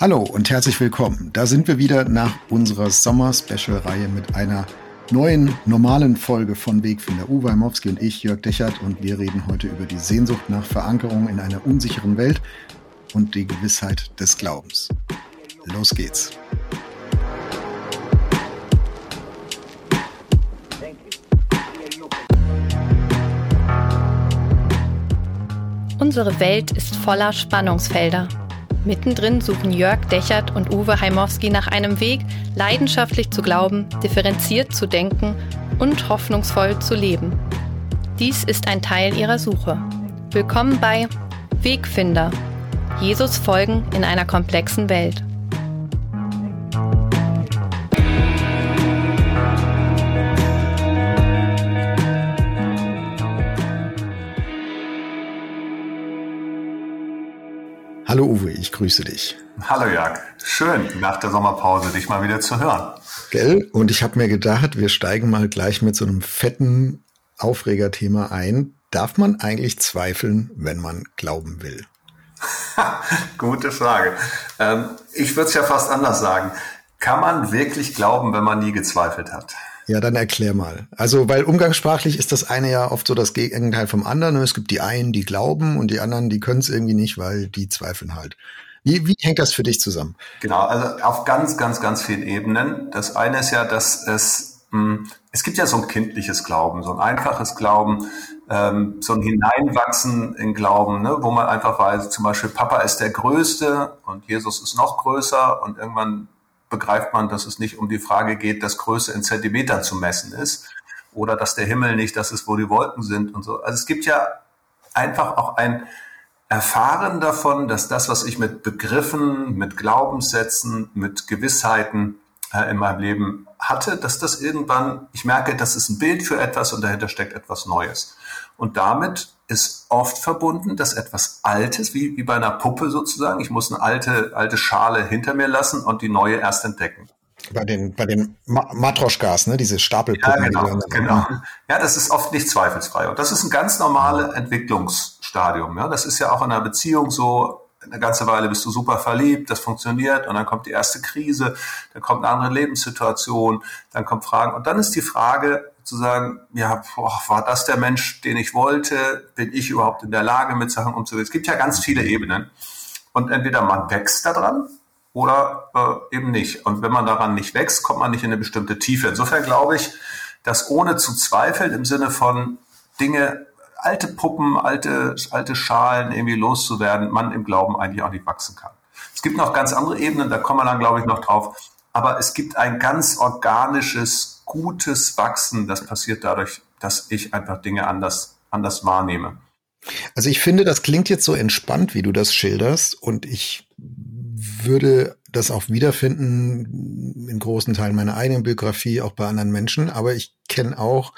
Hallo und herzlich willkommen. Da sind wir wieder nach unserer Sommer-Special-Reihe mit einer neuen, normalen Folge von Wegfinder. Uwe Heimowski und ich, Jörg Dechert, und wir reden heute über die Sehnsucht nach Verankerung in einer unsicheren Welt und die Gewissheit des Glaubens. Los geht's. Unsere Welt ist voller Spannungsfelder. Mittendrin suchen Jörg Dechert und Uwe Heimowski nach einem Weg, leidenschaftlich zu glauben, differenziert zu denken und hoffnungsvoll zu leben. Dies ist ein Teil ihrer Suche. Willkommen bei Wegfinder. Jesus folgen in einer komplexen Welt. Hallo Uwe, ich grüße dich. Hallo Jörg, schön nach der Sommerpause dich mal wieder zu hören. Gell? Und ich habe mir gedacht, wir steigen mal gleich mit so einem fetten Aufregerthema ein. Darf man eigentlich zweifeln, wenn man glauben will? Gute Frage. Ähm, ich würde es ja fast anders sagen. Kann man wirklich glauben, wenn man nie gezweifelt hat? Ja, dann erklär mal. Also, weil umgangssprachlich ist das eine ja oft so das Gegenteil vom anderen. Es gibt die einen, die glauben und die anderen, die können es irgendwie nicht, weil die zweifeln halt. Wie, wie hängt das für dich zusammen? Genau, also auf ganz, ganz, ganz vielen Ebenen. Das eine ist ja, dass es, mh, hm, es gibt ja so ein kindliches Glauben, so ein einfaches Glauben, ähm, so ein Hineinwachsen in Glauben, ne, wo man einfach weiß, zum Beispiel Papa ist der Größte und Jesus ist noch größer und irgendwann begreift man, dass es nicht um die Frage geht, dass Größe in Zentimetern zu messen ist oder dass der Himmel nicht das ist, wo die Wolken sind und so. Also es gibt ja einfach auch ein Erfahren davon, dass das, was ich mit Begriffen, mit Glaubenssätzen, mit Gewissheiten äh, in meinem Leben hatte, dass das irgendwann, ich merke, das ist ein Bild für etwas und dahinter steckt etwas Neues. Und damit ist oft verbunden, dass etwas Altes, wie, wie bei einer Puppe sozusagen, ich muss eine alte, alte Schale hinter mir lassen und die neue erst entdecken. Bei den, bei den Ma Matroschkas, ne, diese Stapelpuppen. Ja, genau, genau. Ja, das ist oft nicht zweifelsfrei. Und das ist ein ganz normales Entwicklungsstadium. Ja, das ist ja auch in einer Beziehung so, eine ganze Weile bist du super verliebt, das funktioniert und dann kommt die erste Krise, dann kommt eine andere Lebenssituation, dann kommt Fragen und dann ist die Frage zu sagen, ja, boah, war das der Mensch, den ich wollte? Bin ich überhaupt in der Lage, mit Sachen umzugehen? Es gibt ja ganz viele Ebenen und entweder man wächst daran oder äh, eben nicht. Und wenn man daran nicht wächst, kommt man nicht in eine bestimmte Tiefe. Insofern glaube ich, dass ohne zu zweifeln im Sinne von Dinge alte Puppen, alte, alte Schalen irgendwie loszuwerden, man im Glauben eigentlich auch nicht wachsen kann. Es gibt noch ganz andere Ebenen, da kommen wir dann, glaube ich, noch drauf. Aber es gibt ein ganz organisches, gutes Wachsen, das passiert dadurch, dass ich einfach Dinge anders, anders wahrnehme. Also ich finde, das klingt jetzt so entspannt, wie du das schilderst. Und ich würde das auch wiederfinden in großen Teilen meiner eigenen Biografie, auch bei anderen Menschen. Aber ich kenne auch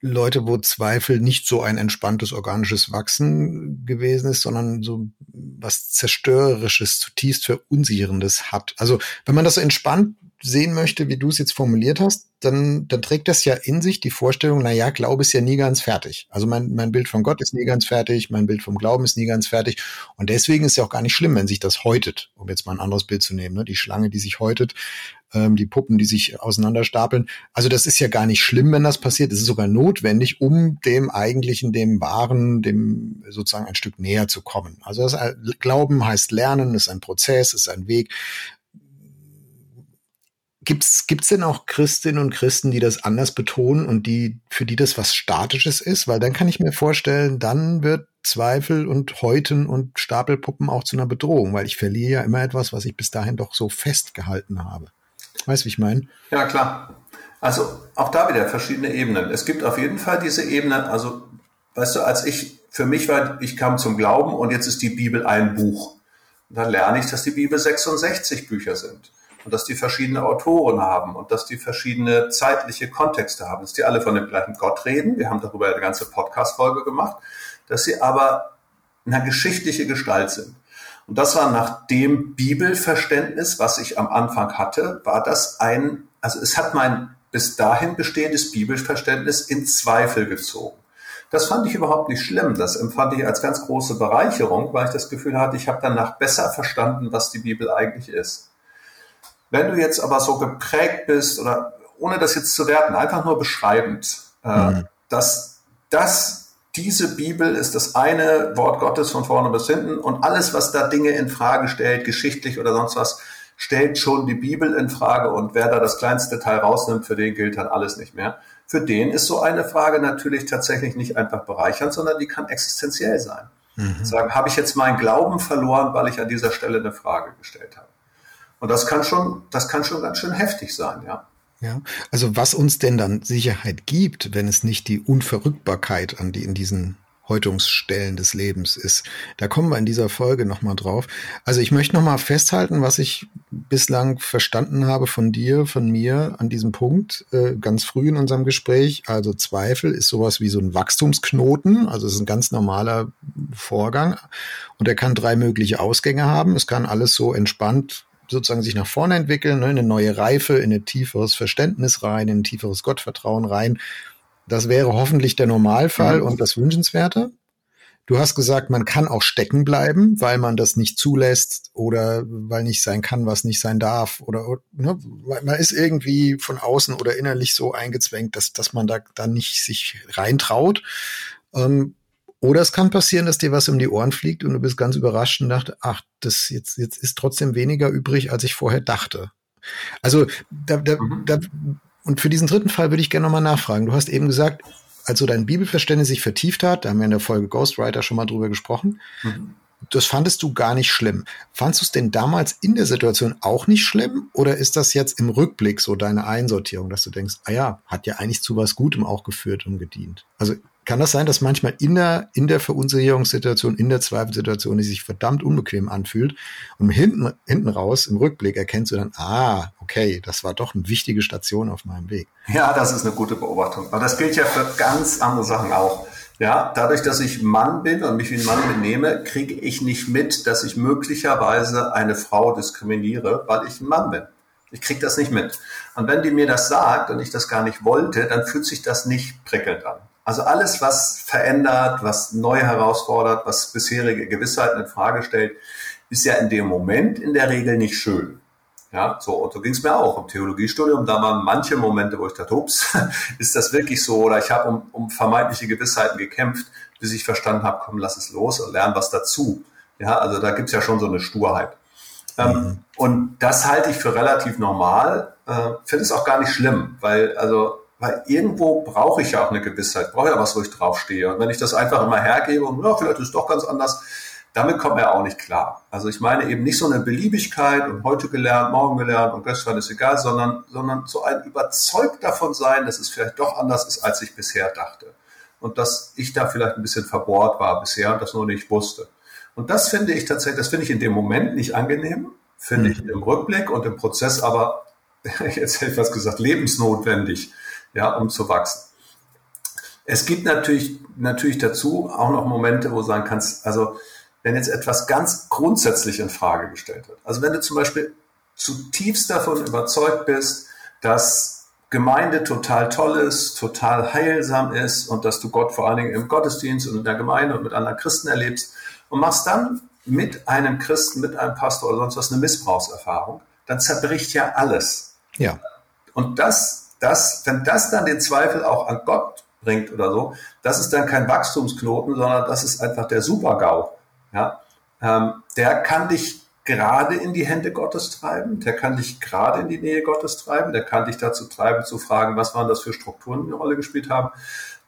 Leute, wo Zweifel nicht so ein entspanntes organisches Wachsen gewesen ist, sondern so was zerstörerisches, zutiefst verunsicherndes hat. Also wenn man das so entspannt sehen möchte, wie du es jetzt formuliert hast, dann, dann trägt das ja in sich die Vorstellung, na ja, Glaube ist ja nie ganz fertig. Also mein, mein Bild von Gott ist nie ganz fertig, mein Bild vom Glauben ist nie ganz fertig. Und deswegen ist ja auch gar nicht schlimm, wenn sich das häutet, um jetzt mal ein anderes Bild zu nehmen, ne? die Schlange, die sich häutet, ähm, die Puppen, die sich auseinanderstapeln. Also das ist ja gar nicht schlimm, wenn das passiert. Es ist sogar notwendig, um dem eigentlichen, dem wahren, dem sozusagen ein Stück näher zu kommen. Also das Glauben heißt Lernen, ist ein Prozess, ist ein Weg. Gibt's gibt's denn auch Christinnen und Christen, die das anders betonen und die für die das was Statisches ist? Weil dann kann ich mir vorstellen, dann wird Zweifel und Häuten und Stapelpuppen auch zu einer Bedrohung, weil ich verliere ja immer etwas, was ich bis dahin doch so festgehalten habe. Weißt du, wie ich meine? Ja, klar. Also auch da wieder verschiedene Ebenen. Es gibt auf jeden Fall diese Ebenen, also weißt du, als ich, für mich war, ich kam zum Glauben und jetzt ist die Bibel ein Buch. Und dann lerne ich, dass die Bibel 66 Bücher sind und dass die verschiedene Autoren haben und dass die verschiedene zeitliche Kontexte haben, dass die alle von dem gleichen Gott reden. Wir haben darüber eine ganze Podcast-Folge gemacht, dass sie aber eine geschichtliche Gestalt sind. Und das war nach dem Bibelverständnis, was ich am Anfang hatte, war das ein, also es hat mein bis dahin bestehendes Bibelverständnis in Zweifel gezogen. Das fand ich überhaupt nicht schlimm. Das empfand ich als ganz große Bereicherung, weil ich das Gefühl hatte, ich habe danach besser verstanden, was die Bibel eigentlich ist. Wenn du jetzt aber so geprägt bist oder ohne das jetzt zu werten, einfach nur beschreibend, äh, mhm. dass das diese Bibel ist das eine Wort Gottes von vorne bis hinten und alles, was da Dinge in Frage stellt, geschichtlich oder sonst was, stellt schon die Bibel in Frage und wer da das kleinste Teil rausnimmt, für den gilt dann alles nicht mehr. Für den ist so eine Frage natürlich tatsächlich nicht einfach bereichernd, sondern die kann existenziell sein. Mhm. Sagen, habe ich jetzt meinen Glauben verloren, weil ich an dieser Stelle eine Frage gestellt habe? Und das kann schon, das kann schon ganz schön heftig sein, ja. Ja, also was uns denn dann Sicherheit gibt, wenn es nicht die Unverrückbarkeit an die in diesen Häutungsstellen des Lebens ist. Da kommen wir in dieser Folge nochmal drauf. Also ich möchte nochmal festhalten, was ich bislang verstanden habe von dir, von mir an diesem Punkt, äh, ganz früh in unserem Gespräch. Also Zweifel ist sowas wie so ein Wachstumsknoten. Also es ist ein ganz normaler Vorgang. Und er kann drei mögliche Ausgänge haben. Es kann alles so entspannt sozusagen sich nach vorne entwickeln, ne, eine neue Reife, in ein tieferes Verständnis rein, in ein tieferes Gottvertrauen rein. Das wäre hoffentlich der Normalfall mhm. und das Wünschenswerte. Du hast gesagt, man kann auch stecken bleiben, weil man das nicht zulässt oder weil nicht sein kann, was nicht sein darf oder ne, man ist irgendwie von außen oder innerlich so eingezwängt, dass, dass man da dann nicht sich reintraut. Ähm, oder es kann passieren, dass dir was um die Ohren fliegt und du bist ganz überrascht und dachte, ach, das jetzt, jetzt ist trotzdem weniger übrig, als ich vorher dachte. Also da, da, mhm. da und für diesen dritten Fall würde ich gerne nochmal nachfragen. Du hast eben gesagt, als so dein Bibelverständnis sich vertieft hat, da haben wir in der Folge Ghostwriter schon mal drüber gesprochen, mhm. das fandest du gar nicht schlimm. Fandest du es denn damals in der Situation auch nicht schlimm? Oder ist das jetzt im Rückblick so deine Einsortierung, dass du denkst, ah ja, hat ja eigentlich zu was Gutem auch geführt und gedient? Also kann das sein, dass manchmal in der, in der Verunsicherungssituation, in der Zweifelsituation, die sich verdammt unbequem anfühlt und hinten, hinten raus im Rückblick erkennst du dann, ah, okay, das war doch eine wichtige Station auf meinem Weg. Ja, das ist eine gute Beobachtung. Aber das gilt ja für ganz andere Sachen auch. Ja, dadurch, dass ich Mann bin und mich wie ein Mann benehme, kriege ich nicht mit, dass ich möglicherweise eine Frau diskriminiere, weil ich ein Mann bin. Ich kriege das nicht mit. Und wenn die mir das sagt und ich das gar nicht wollte, dann fühlt sich das nicht prickelnd an. Also alles, was verändert, was neu herausfordert, was bisherige Gewissheiten in Frage stellt, ist ja in dem Moment in der Regel nicht schön. Ja, so, und so ging es mir auch im Theologiestudium. Da waren manche Momente, wo ich dachte, ups, ist das wirklich so? Oder ich habe um, um vermeintliche Gewissheiten gekämpft, bis ich verstanden habe, komm, lass es los und lern was dazu. Ja, also da gibt's ja schon so eine Sturheit. Ähm, mhm. Und das halte ich für relativ normal. Äh, Finde es auch gar nicht schlimm, weil also weil irgendwo brauche ich ja auch eine Gewissheit, brauche ja was, wo ich draufstehe. Und wenn ich das einfach immer hergebe und ja, vielleicht ist es doch ganz anders, damit kommt man ja auch nicht klar. Also ich meine eben nicht so eine Beliebigkeit und heute gelernt, morgen gelernt und gestern ist egal, sondern, sondern so ein überzeugt davon sein, dass es vielleicht doch anders ist, als ich bisher dachte. Und dass ich da vielleicht ein bisschen verbohrt war bisher und das nur nicht wusste. Und das finde ich tatsächlich, das finde ich in dem Moment nicht angenehm, finde mhm. ich im Rückblick und im Prozess aber, jetzt hätte ich was gesagt, lebensnotwendig ja, um zu wachsen. Es gibt natürlich, natürlich dazu auch noch Momente, wo du sagen kannst, also wenn jetzt etwas ganz grundsätzlich in Frage gestellt wird. Also wenn du zum Beispiel zutiefst davon überzeugt bist, dass Gemeinde total toll ist, total heilsam ist und dass du Gott vor allen Dingen im Gottesdienst und in der Gemeinde und mit anderen Christen erlebst und machst dann mit einem Christen, mit einem Pastor oder sonst was eine Missbrauchserfahrung, dann zerbricht ja alles. Ja. Und das das, wenn das dann den Zweifel auch an Gott bringt oder so, das ist dann kein Wachstumsknoten, sondern das ist einfach der Super-GAU. Ja? Ähm, der kann dich gerade in die Hände Gottes treiben, der kann dich gerade in die Nähe Gottes treiben, der kann dich dazu treiben, zu fragen, was waren das für Strukturen, die eine Rolle gespielt haben,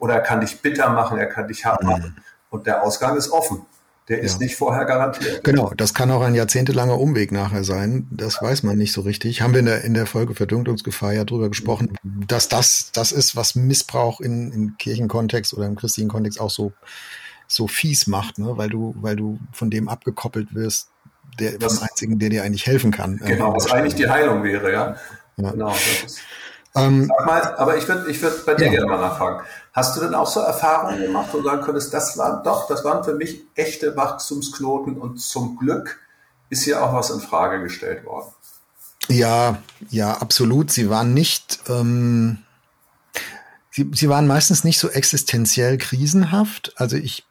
oder er kann dich bitter machen, er kann dich hart mhm. machen. Und der Ausgang ist offen. Der ist ja. nicht vorher garantiert. Genau, das kann auch ein jahrzehntelanger Umweg nachher sein. Das weiß man nicht so richtig. Haben wir in der, in der Folge Verdunklungsgefahr ja drüber gesprochen, dass das das ist, was Missbrauch in, in Kirchenkontext oder im christlichen Kontext auch so, so fies macht, ne? weil du, weil du von dem abgekoppelt wirst, der das, vom einzigen, der dir eigentlich helfen kann. Genau, was eigentlich die Heilung wäre, ja. ja. Genau, das ist. Ähm, Sag mal, aber ich würde ich würd bei dir ja. gerne mal nachfragen. Hast du denn auch so Erfahrungen gemacht, wo du sagen könntest, das waren doch, das waren für mich echte Wachstumsknoten und zum Glück ist hier auch was in Frage gestellt worden? Ja, ja, absolut. Sie waren nicht, ähm, sie, sie waren meistens nicht so existenziell krisenhaft. Also ich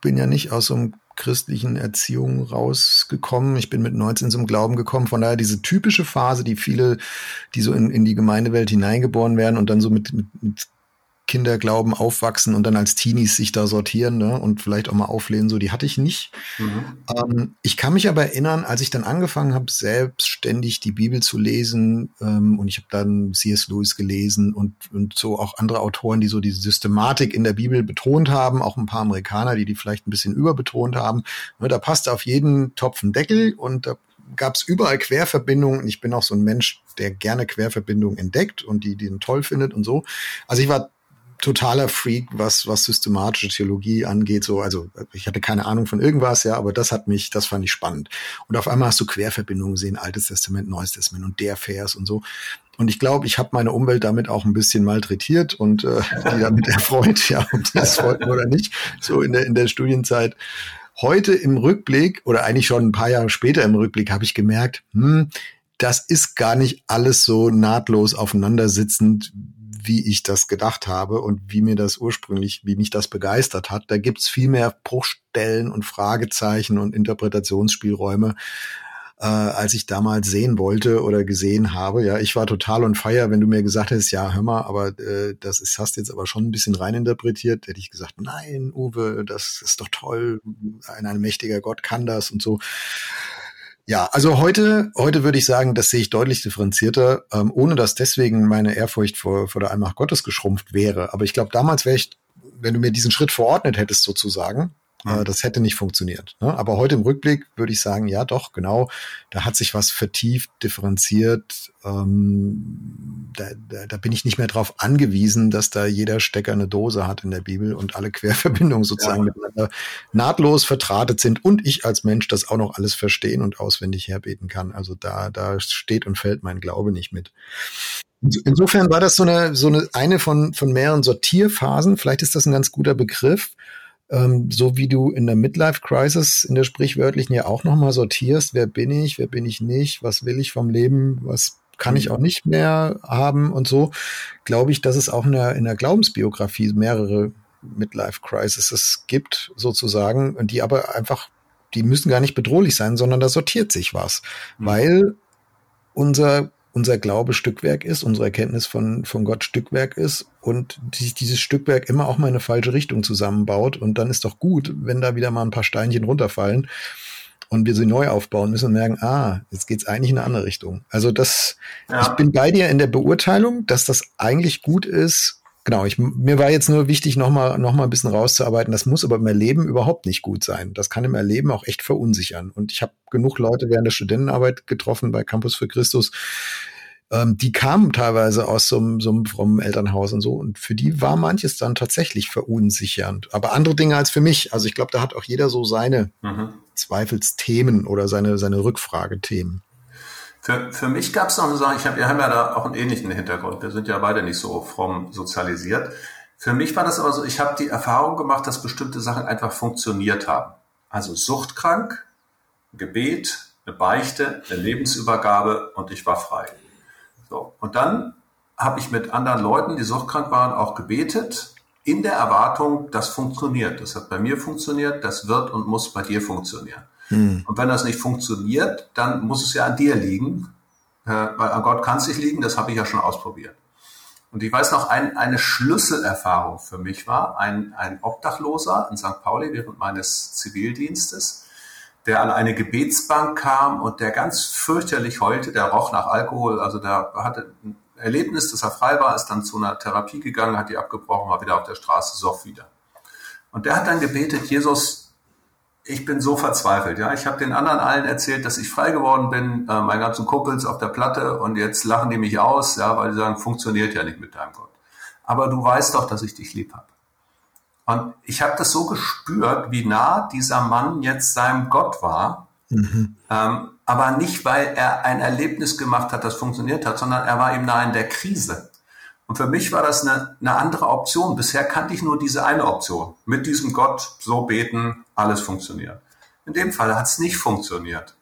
bin ja nicht aus so einem christlichen Erziehung rausgekommen. Ich bin mit 19 zum Glauben gekommen. Von daher diese typische Phase, die viele, die so in, in die Gemeindewelt hineingeboren werden und dann so mit, mit, mit Kinderglauben aufwachsen und dann als Teenies sich da sortieren ne, und vielleicht auch mal auflehnen, so die hatte ich nicht. Mhm. Ähm, ich kann mich aber erinnern, als ich dann angefangen habe, selbstständig die Bibel zu lesen ähm, und ich habe dann C.S. Lewis gelesen und, und so auch andere Autoren, die so diese Systematik in der Bibel betont haben, auch ein paar Amerikaner, die die vielleicht ein bisschen überbetont haben. Ne, da passte auf jeden Topf ein Deckel und da gab es überall Querverbindungen. Ich bin auch so ein Mensch, der gerne Querverbindungen entdeckt und die, die toll findet und so. Also ich war totaler Freak, was, was systematische Theologie angeht. So, also ich hatte keine Ahnung von irgendwas, ja, aber das hat mich, das fand ich spannend. Und auf einmal hast du Querverbindungen gesehen, Altes Testament, Neues Testament und der Vers und so. Und ich glaube, ich habe meine Umwelt damit auch ein bisschen malträtiert und äh, die damit erfreut, ja, ob das wollten oder nicht, so in der, in der Studienzeit. Heute im Rückblick oder eigentlich schon ein paar Jahre später im Rückblick habe ich gemerkt, hm, das ist gar nicht alles so nahtlos aufeinandersitzend, wie ich das gedacht habe und wie mir das ursprünglich, wie mich das begeistert hat. Da gibt's viel mehr Bruchstellen und Fragezeichen und Interpretationsspielräume, äh, als ich damals sehen wollte oder gesehen habe. Ja, ich war total on fire, wenn du mir gesagt hättest, ja, hör mal, aber äh, das ist, hast jetzt aber schon ein bisschen reininterpretiert, hätte ich gesagt, nein, Uwe, das ist doch toll, ein, ein mächtiger Gott kann das und so. Ja, also heute, heute würde ich sagen, das sehe ich deutlich differenzierter, ähm, ohne dass deswegen meine Ehrfurcht vor, vor der Allmacht Gottes geschrumpft wäre. Aber ich glaube, damals wäre ich, wenn du mir diesen Schritt verordnet hättest sozusagen, Mhm. Das hätte nicht funktioniert. Ne? Aber heute im Rückblick würde ich sagen, ja doch, genau, da hat sich was vertieft, differenziert. Ähm, da, da, da bin ich nicht mehr darauf angewiesen, dass da jeder Stecker eine Dose hat in der Bibel und alle Querverbindungen sozusagen ja. miteinander nahtlos vertratet sind und ich als Mensch das auch noch alles verstehen und auswendig herbeten kann. Also da, da steht und fällt mein Glaube nicht mit. Insofern war das so eine, so eine, eine von, von mehreren Sortierphasen. Vielleicht ist das ein ganz guter Begriff ähm, so wie du in der Midlife Crisis in der sprichwörtlichen ja auch nochmal sortierst, wer bin ich, wer bin ich nicht, was will ich vom Leben, was kann ich auch nicht mehr haben und so, glaube ich, dass es auch in der, in der Glaubensbiografie mehrere Midlife Crises gibt, sozusagen, und die aber einfach, die müssen gar nicht bedrohlich sein, sondern da sortiert sich was, mhm. weil unser unser Glaube Stückwerk ist, unsere Erkenntnis von, von Gott Stückwerk ist und sich dieses Stückwerk immer auch mal in eine falsche Richtung zusammenbaut. Und dann ist doch gut, wenn da wieder mal ein paar Steinchen runterfallen und wir sie neu aufbauen müssen und merken, ah, jetzt geht's eigentlich in eine andere Richtung. Also das, ja. ich bin bei dir in der Beurteilung, dass das eigentlich gut ist, Genau, ich, mir war jetzt nur wichtig, nochmal noch mal ein bisschen rauszuarbeiten. Das muss aber im Erleben überhaupt nicht gut sein. Das kann im Erleben auch echt verunsichern. Und ich habe genug Leute während der Studentenarbeit getroffen bei Campus für Christus, ähm, die kamen teilweise aus so einem, frommen Elternhaus und so. Und für die war manches dann tatsächlich verunsichernd. Aber andere Dinge als für mich. Also ich glaube, da hat auch jeder so seine mhm. Zweifelsthemen oder seine, seine Rückfragethemen. Für, für mich gab es noch eine Sache, ich hab, wir haben ja da auch einen ähnlichen Hintergrund, wir sind ja beide nicht so fromm sozialisiert. Für mich war das aber so, ich habe die Erfahrung gemacht, dass bestimmte Sachen einfach funktioniert haben. Also suchtkrank, Gebet, eine Beichte, eine Lebensübergabe und ich war frei. So. Und dann habe ich mit anderen Leuten, die suchtkrank waren, auch gebetet, in der Erwartung, das funktioniert. Das hat bei mir funktioniert, das wird und muss bei dir funktionieren. Hm. Und wenn das nicht funktioniert, dann muss es ja an dir liegen, äh, weil an Gott kann es nicht liegen, das habe ich ja schon ausprobiert. Und ich weiß noch, ein, eine Schlüsselerfahrung für mich war, ein, ein Obdachloser in St. Pauli während meines Zivildienstes, der an eine Gebetsbank kam und der ganz fürchterlich heulte, der roch nach Alkohol, also der hatte ein Erlebnis, dass er frei war, ist dann zu einer Therapie gegangen, hat die abgebrochen, war wieder auf der Straße, soff wieder. Und der hat dann gebetet, Jesus, ich bin so verzweifelt. Ja, ich habe den anderen allen erzählt, dass ich frei geworden bin, äh, meinen ganzen Kumpels auf der Platte und jetzt lachen die mich aus, ja, weil die sagen, funktioniert ja nicht mit deinem Gott. Aber du weißt doch, dass ich dich lieb habe. Und ich habe das so gespürt, wie nah dieser Mann jetzt seinem Gott war. Mhm. Ähm, aber nicht, weil er ein Erlebnis gemacht hat, das funktioniert hat, sondern er war ihm nah in der Krise. Und für mich war das eine, eine andere Option. Bisher kannte ich nur diese eine Option. Mit diesem Gott so beten, alles funktioniert. In dem Fall hat es nicht funktioniert.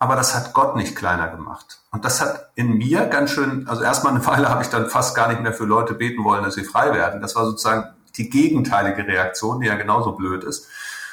aber das hat Gott nicht kleiner gemacht. Und das hat in mir ganz schön, also erstmal eine Weile habe ich dann fast gar nicht mehr für Leute beten wollen, dass sie frei werden. Das war sozusagen die gegenteilige Reaktion, die ja genauso blöd ist.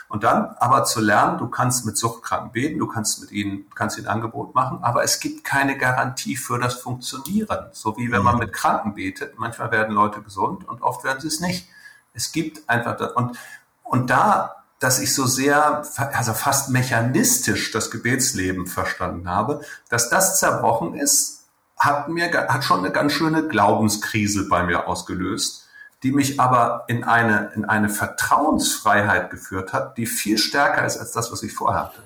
Und dann aber zu lernen, du kannst mit Suchtkranken beten, du kannst mit ihnen, kannst ihnen ein Angebot machen, aber es gibt keine Garantie für das Funktionieren. So wie wenn man mhm. mit Kranken betet. Manchmal werden Leute gesund und oft werden sie es nicht. Es gibt einfach das. Und, und da, dass ich so sehr, also fast mechanistisch das Gebetsleben verstanden habe, dass das zerbrochen ist, hat mir, hat schon eine ganz schöne Glaubenskrise bei mir ausgelöst die mich aber in eine, in eine Vertrauensfreiheit geführt hat, die viel stärker ist als das, was ich vorher hatte.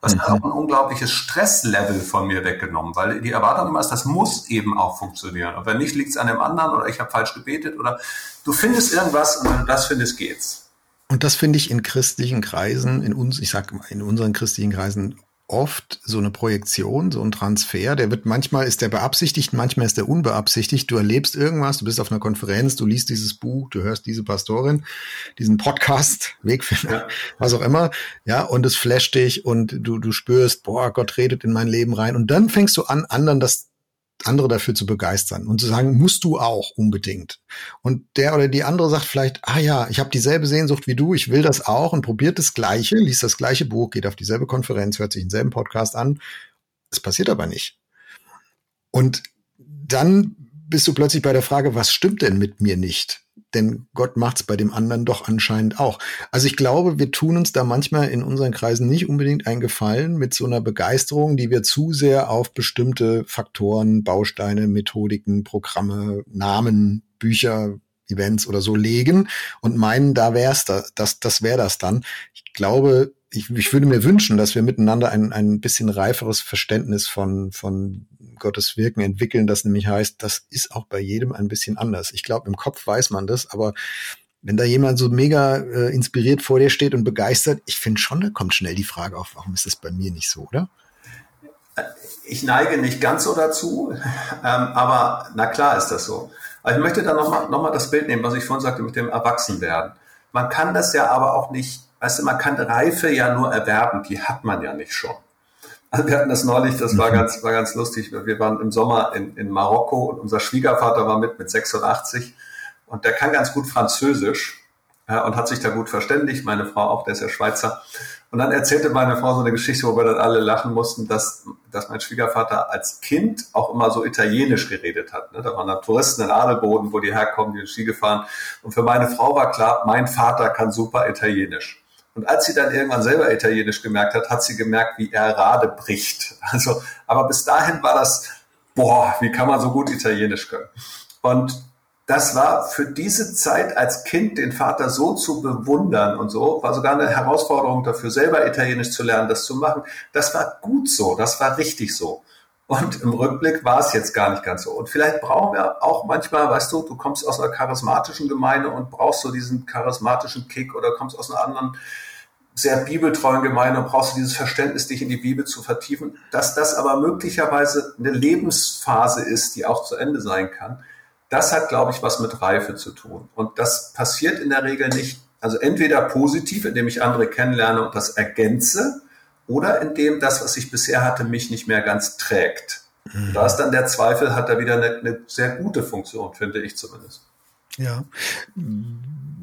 Das mhm. hat auch ein unglaubliches Stresslevel von mir weggenommen, weil die Erwartung immer ist, das muss eben auch funktionieren. Und wenn nicht, liegt es an dem anderen oder ich habe falsch gebetet oder du findest irgendwas und wenn du das findest, geht's. Und das finde ich in christlichen Kreisen, in uns, ich sag mal, in unseren christlichen Kreisen oft so eine Projektion, so ein Transfer, der wird manchmal ist der beabsichtigt, manchmal ist der unbeabsichtigt. Du erlebst irgendwas, du bist auf einer Konferenz, du liest dieses Buch, du hörst diese Pastorin, diesen Podcast, Wegfinder, ja. was auch immer, ja, und es flasht dich und du du spürst, boah, Gott redet in mein Leben rein und dann fängst du an, anderen das andere dafür zu begeistern und zu sagen, musst du auch unbedingt. Und der oder die andere sagt vielleicht, ah ja, ich habe dieselbe Sehnsucht wie du, ich will das auch und probiert das Gleiche, liest das gleiche Buch, geht auf dieselbe Konferenz, hört sich denselben Podcast an. Es passiert aber nicht. Und dann bist du plötzlich bei der Frage, was stimmt denn mit mir nicht? Denn Gott macht's bei dem anderen doch anscheinend auch. Also ich glaube, wir tun uns da manchmal in unseren Kreisen nicht unbedingt einen Gefallen mit so einer Begeisterung, die wir zu sehr auf bestimmte Faktoren, Bausteine, Methodiken, Programme, Namen, Bücher, Events oder so legen und meinen, da wär's da, das, das wäre das dann. Ich glaube, ich, ich würde mir wünschen, dass wir miteinander ein, ein bisschen reiferes Verständnis von, von Gottes Wirken entwickeln, das nämlich heißt, das ist auch bei jedem ein bisschen anders. Ich glaube, im Kopf weiß man das, aber wenn da jemand so mega äh, inspiriert vor dir steht und begeistert, ich finde schon, da kommt schnell die Frage auf, warum ist das bei mir nicht so, oder? Ich neige nicht ganz so dazu, ähm, aber na klar ist das so. Aber ich möchte da nochmal noch mal das Bild nehmen, was ich vorhin sagte mit dem Erwachsenwerden. Man kann das ja aber auch nicht Weißt du, man kann Reife ja nur erwerben, die hat man ja nicht schon. Also wir hatten das neulich, das war mhm. ganz, war ganz lustig. Wir waren im Sommer in, in Marokko und unser Schwiegervater war mit, mit 86 und der kann ganz gut Französisch ja, und hat sich da gut verständigt. Meine Frau auch, der ist ja Schweizer. Und dann erzählte meine Frau so eine Geschichte, wo wir dann alle lachen mussten, dass, dass mein Schwiegervater als Kind auch immer so italienisch geredet hat. Ne? Da waren dann Touristen in Adelboden, wo die herkommen, die Ski gefahren. Und für meine Frau war klar, mein Vater kann super italienisch. Und als sie dann irgendwann selber Italienisch gemerkt hat, hat sie gemerkt, wie er Rade bricht. Also, aber bis dahin war das, boah, wie kann man so gut Italienisch können? Und das war für diese Zeit als Kind den Vater so zu bewundern und so, war sogar eine Herausforderung dafür, selber Italienisch zu lernen, das zu machen. Das war gut so, das war richtig so. Und im Rückblick war es jetzt gar nicht ganz so. Und vielleicht brauchen wir auch manchmal, weißt du, du kommst aus einer charismatischen Gemeinde und brauchst so diesen charismatischen Kick oder kommst aus einer anderen sehr bibeltreuen Gemeinde und brauchst du dieses Verständnis, dich in die Bibel zu vertiefen. Dass das aber möglicherweise eine Lebensphase ist, die auch zu Ende sein kann, das hat, glaube ich, was mit Reife zu tun. Und das passiert in der Regel nicht, also entweder positiv, indem ich andere kennenlerne und das ergänze, oder indem das, was ich bisher hatte, mich nicht mehr ganz trägt. Mhm. Da ist dann der Zweifel, hat er wieder eine, eine sehr gute Funktion, finde ich zumindest. Ja.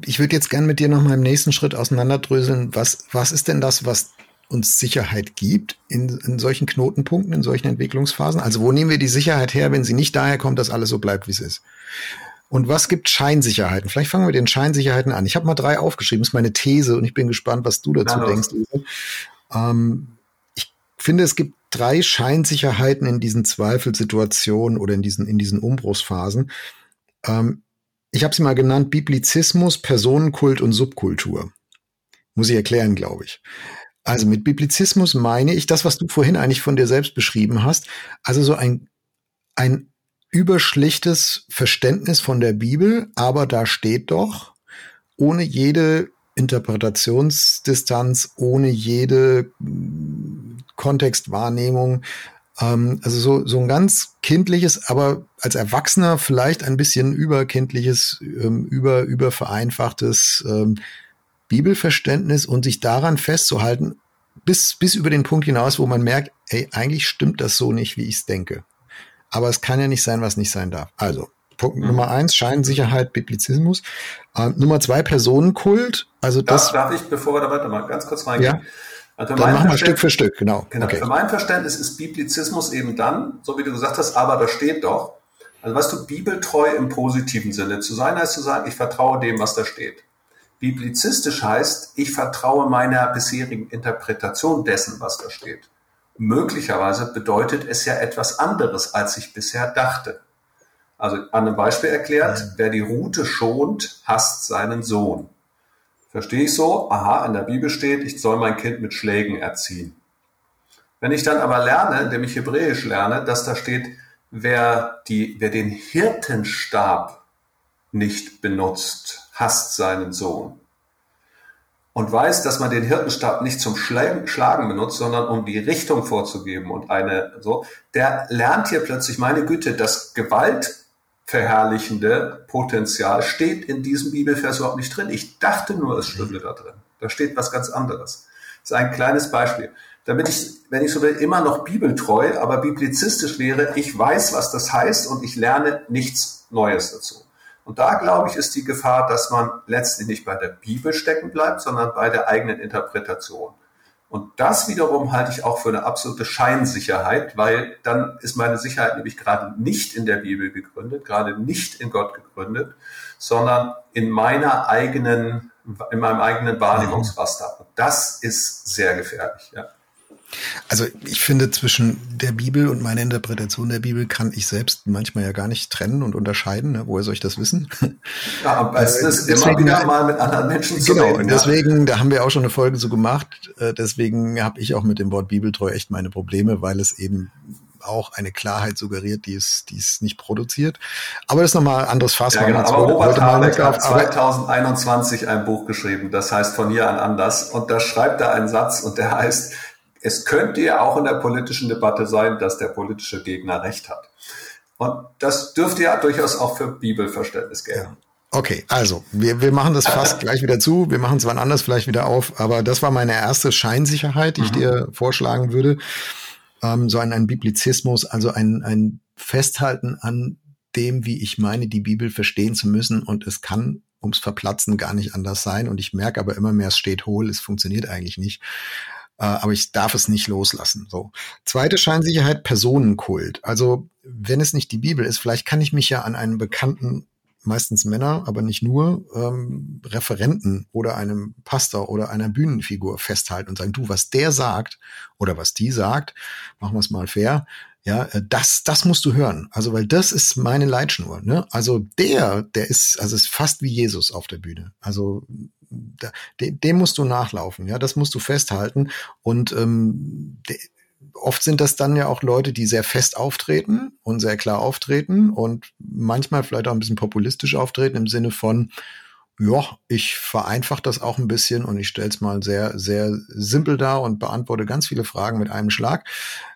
Ich würde jetzt gern mit dir noch mal im nächsten Schritt auseinanderdröseln. Was, was ist denn das, was uns Sicherheit gibt in, in solchen Knotenpunkten, in solchen Entwicklungsphasen? Also wo nehmen wir die Sicherheit her, wenn sie nicht daher kommt, dass alles so bleibt, wie es ist? Und was gibt Scheinsicherheiten? Vielleicht fangen wir mit den Scheinsicherheiten an. Ich habe mal drei aufgeschrieben, das ist meine These und ich bin gespannt, was du dazu Na, denkst. Ähm, ich finde, es gibt drei Scheinsicherheiten in diesen Zweifelsituationen oder in diesen, in diesen Umbruchsphasen. Ähm, ich habe sie mal genannt, Biblizismus, Personenkult und Subkultur. Muss ich erklären, glaube ich. Also mit Biblizismus meine ich das, was du vorhin eigentlich von dir selbst beschrieben hast. Also so ein, ein überschlichtes Verständnis von der Bibel, aber da steht doch, ohne jede Interpretationsdistanz, ohne jede Kontextwahrnehmung, ähm, also so, so ein ganz kindliches, aber als Erwachsener vielleicht ein bisschen überkindliches, ähm, über, übervereinfachtes ähm, Bibelverständnis und sich daran festzuhalten, bis, bis über den Punkt hinaus, wo man merkt, ey, eigentlich stimmt das so nicht, wie ich es denke. Aber es kann ja nicht sein, was nicht sein darf. Also, Punkt mhm. Nummer eins, Scheinsicherheit, Biblizismus. Äh, Nummer zwei, Personenkult. Also das. Darf, darf ich, bevor wir da weitermachen, ganz kurz reingehen? Ja. Also dann machen wir Stück für Stück, genau. genau. Okay. Für mein Verständnis ist Biblizismus eben dann, so wie du gesagt hast, aber da steht doch. Also weißt du, bibeltreu im positiven Sinne zu sein, heißt zu sagen, ich vertraue dem, was da steht. Biblizistisch heißt, ich vertraue meiner bisherigen Interpretation dessen, was da steht. Möglicherweise bedeutet es ja etwas anderes, als ich bisher dachte. Also an einem Beispiel erklärt, wer die Route schont, hasst seinen Sohn. Verstehe ich so? Aha, in der Bibel steht, ich soll mein Kind mit Schlägen erziehen. Wenn ich dann aber lerne, indem ich Hebräisch lerne, dass da steht, wer, die, wer den Hirtenstab nicht benutzt, hasst seinen Sohn. Und weiß, dass man den Hirtenstab nicht zum Schlagen benutzt, sondern um die Richtung vorzugeben und eine, so, der lernt hier plötzlich, meine Güte, dass Gewalt verherrlichende Potenzial steht in diesem Bibelvers überhaupt nicht drin. Ich dachte nur, es stünde da drin. Da steht was ganz anderes. Das ist ein kleines Beispiel. Damit ich, wenn ich so will, immer noch bibeltreu, aber biblizistisch wäre, ich weiß, was das heißt und ich lerne nichts Neues dazu. Und da, glaube ich, ist die Gefahr, dass man letztlich nicht bei der Bibel stecken bleibt, sondern bei der eigenen Interpretation. Und das wiederum halte ich auch für eine absolute Scheinsicherheit, weil dann ist meine Sicherheit nämlich gerade nicht in der Bibel gegründet, gerade nicht in Gott gegründet, sondern in meiner eigenen, in meinem eigenen Wahrnehmungsraster. Und das ist sehr gefährlich, ja. Also ich finde, zwischen der Bibel und meiner Interpretation der Bibel kann ich selbst manchmal ja gar nicht trennen und unterscheiden. Ne? Woher soll ich das wissen? Ja, aber es ist äh, deswegen, immer wieder mal mit anderen Menschen zu genau, reden. Ja. Deswegen, da haben wir auch schon eine Folge so gemacht. Äh, deswegen habe ich auch mit dem Wort Bibeltreu echt meine Probleme, weil es eben auch eine Klarheit suggeriert, die es, die es nicht produziert. Aber das ist nochmal ein anderes Fass. Ja, genau. Aber Robert Habeck hat 2021 ein Buch geschrieben, das heißt von hier an anders. Und da schreibt er einen Satz und der heißt, es könnte ja auch in der politischen Debatte sein, dass der politische Gegner recht hat. Und das dürfte ja durchaus auch für Bibelverständnis gelten. Okay, also wir, wir machen das fast gleich wieder zu. Wir machen es wann anders vielleicht wieder auf, aber das war meine erste Scheinsicherheit, die mhm. ich dir vorschlagen würde. Ähm, so ein, ein Biblizismus, also ein, ein Festhalten an dem, wie ich meine, die Bibel verstehen zu müssen. Und es kann ums Verplatzen gar nicht anders sein. Und ich merke aber immer mehr, es steht hohl, es funktioniert eigentlich nicht. Äh, aber ich darf es nicht loslassen. So. Zweite Scheinsicherheit, Personenkult. Also, wenn es nicht die Bibel ist, vielleicht kann ich mich ja an einen bekannten meistens Männer, aber nicht nur, ähm, Referenten oder einem Pastor oder einer Bühnenfigur festhalten und sagen, du, was der sagt oder was die sagt, machen wir es mal fair, ja, äh, das, das musst du hören. Also, weil das ist meine Leitschnur. Ne? Also der, der ist, also ist fast wie Jesus auf der Bühne. Also dem, dem musst du nachlaufen, ja, das musst du festhalten. Und ähm, de, oft sind das dann ja auch Leute, die sehr fest auftreten und sehr klar auftreten und manchmal vielleicht auch ein bisschen populistisch auftreten im Sinne von, ja, ich vereinfache das auch ein bisschen und ich stelle es mal sehr, sehr simpel dar und beantworte ganz viele Fragen mit einem Schlag.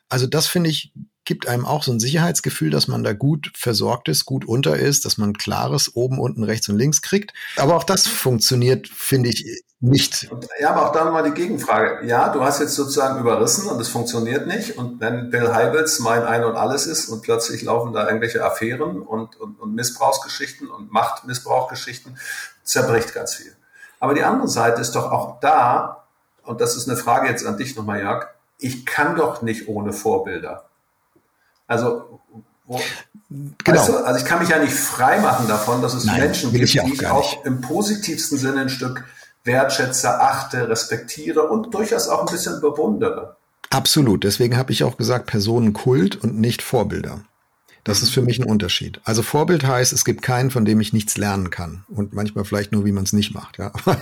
Also das finde ich gibt einem auch so ein Sicherheitsgefühl, dass man da gut versorgt ist, gut unter ist, dass man klares oben, unten, rechts und links kriegt. Aber auch das funktioniert, finde ich, nicht. Ja, aber auch dann mal die Gegenfrage. Ja, du hast jetzt sozusagen überrissen und es funktioniert nicht. Und wenn Bill Heibels mein Ein und Alles ist und plötzlich laufen da irgendwelche Affären und, und, und Missbrauchsgeschichten und Machtmissbrauchgeschichten, zerbricht ganz viel. Aber die andere Seite ist doch auch da, und das ist eine Frage jetzt an dich nochmal, Jörg, ich kann doch nicht ohne Vorbilder. Also, wo, genau. Weißt du, also ich kann mich ja nicht frei machen davon, dass es Nein, Menschen gibt, ich die ich auch im positivsten Sinne ein Stück wertschätze, achte, respektiere und durchaus auch ein bisschen bewundere. Absolut. Deswegen habe ich auch gesagt Personenkult und nicht Vorbilder. Das ist für mich ein Unterschied. Also Vorbild heißt, es gibt keinen, von dem ich nichts lernen kann. Und manchmal vielleicht nur, wie man es nicht macht. Ja.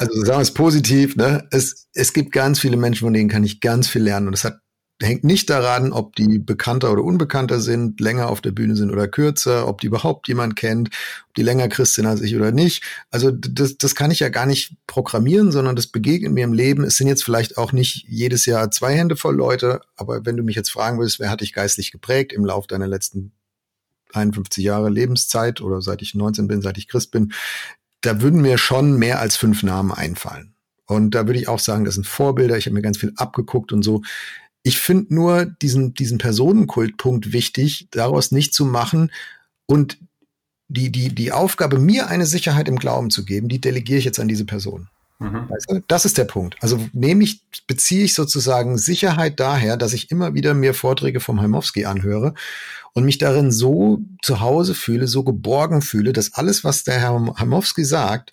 Also sagen wir es positiv. Ne? Es, es gibt ganz viele Menschen, von denen kann ich ganz viel lernen. Und es hat hängt nicht daran, ob die bekannter oder unbekannter sind, länger auf der Bühne sind oder kürzer, ob die überhaupt jemand kennt, ob die länger Christ sind als ich oder nicht. Also das, das kann ich ja gar nicht programmieren, sondern das begegnet mir im Leben. Es sind jetzt vielleicht auch nicht jedes Jahr zwei Hände voll Leute, aber wenn du mich jetzt fragen willst, wer hat dich geistlich geprägt im Lauf deiner letzten 51 Jahre Lebenszeit oder seit ich 19 bin, seit ich Christ bin, da würden mir schon mehr als fünf Namen einfallen. Und da würde ich auch sagen, das sind Vorbilder. Ich habe mir ganz viel abgeguckt und so Ich finde nur diesen, diesen Personenkultpunkt wichtig, daraus nicht zu machen und die, die, die Aufgabe, mir eine Sicherheit im Glauben zu geben, die delegiere ich jetzt an diese Person. Mhm. Weißt du? Das ist der Punkt. Also nehme ich, beziehe ich sozusagen Sicherheit daher, dass ich immer wieder mir Vorträge vom Heimowski anhöre und mich darin so zu Hause fühle, so geborgen fühle, dass alles, was der Herr Heimowski sagt,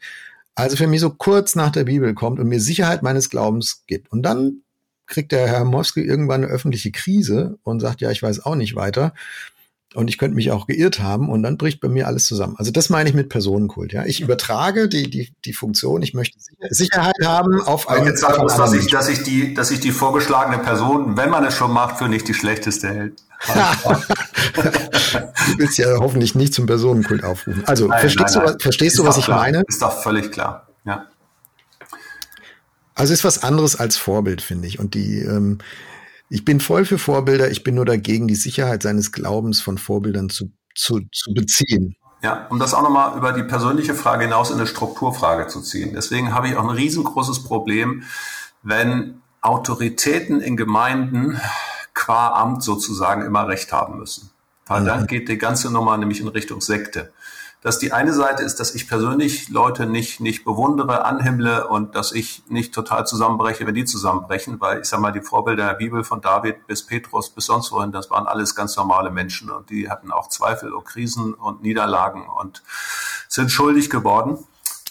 also für mich so kurz nach der Bibel kommt und mir Sicherheit meines Glaubens gibt. Und dann kriegt der Herr Moski irgendwann eine öffentliche Krise und sagt, ja, ich weiß auch nicht weiter. Und ich könnte mich auch geirrt haben und dann bricht bei mir alles zusammen. Also das meine ich mit Personenkult. Ja, ich übertrage die die die Funktion. Ich möchte Sicherheit haben auf einen. Jetzt sag uns, dass ich dass ich die dass ich die vorgeschlagene Person, wenn man es schon macht, für nicht die schlechteste hält. du willst ja hoffentlich nicht zum Personenkult aufrufen. Also nein, verstehst nein, nein. du verstehst du was ich klar. meine? Ist doch völlig klar. Ja. Also ist was anderes als Vorbild, finde ich. Und die, ähm, ich bin voll für Vorbilder, ich bin nur dagegen, die Sicherheit seines Glaubens von Vorbildern zu, zu, zu beziehen. Ja, um das auch nochmal über die persönliche Frage hinaus in eine Strukturfrage zu ziehen. Deswegen habe ich auch ein riesengroßes Problem, wenn Autoritäten in Gemeinden qua Amt sozusagen immer Recht haben müssen. Weil mhm. dann geht die ganze Nummer nämlich in Richtung Sekte dass die eine Seite ist, dass ich persönlich Leute nicht, nicht bewundere, anhimmle und dass ich nicht total zusammenbreche, wenn die zusammenbrechen, weil ich sag mal, die Vorbilder der Bibel von David bis Petrus bis sonst wohin, das waren alles ganz normale Menschen und die hatten auch Zweifel und Krisen und Niederlagen und sind schuldig geworden.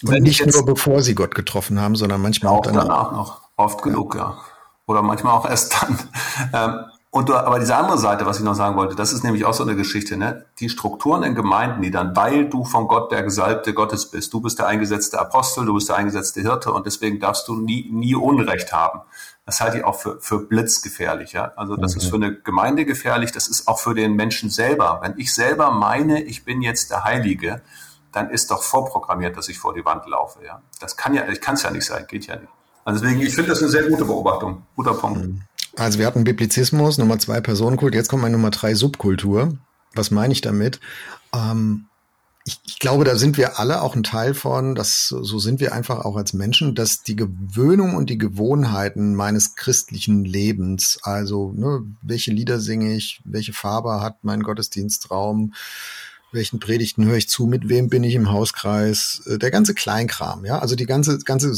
Und nicht jetzt, nur bevor sie Gott getroffen haben, sondern manchmal auch, auch danach. danach noch. Oft genug, ja. ja. Oder manchmal auch erst dann. Und aber diese andere Seite, was ich noch sagen wollte, das ist nämlich auch so eine Geschichte, ne? Die Strukturen in Gemeinden, die dann, weil du von Gott der Gesalbte Gottes bist, du bist der eingesetzte Apostel, du bist der eingesetzte Hirte und deswegen darfst du nie, nie Unrecht haben. Das halte ich auch für, für blitzgefährlich, ja. Also das mhm. ist für eine Gemeinde gefährlich, das ist auch für den Menschen selber. Wenn ich selber meine, ich bin jetzt der Heilige, dann ist doch vorprogrammiert, dass ich vor die Wand laufe, ja. Das kann ja, ich kann es ja nicht sein, geht ja nicht. Also deswegen, ich finde das eine sehr gute Beobachtung, guter Punkt. Mhm. Also wir hatten Biblizismus, Nummer zwei Personenkult, jetzt kommt mein Nummer drei Subkultur. Was meine ich damit? Ähm, ich, ich, glaube, da sind wir alle auch ein Teil von, dass so sind wir einfach auch als Menschen, dass die Gewöhnung und die Gewohnheiten meines christlichen Lebens, also ne, welche Lieder singe ich, welche Farbe hat mein Gottesdienstraum, welchen Predigten höre ich zu, mit wem bin ich im Hauskreis, äh, der ganze Kleinkram, ja, also die ganze, ganze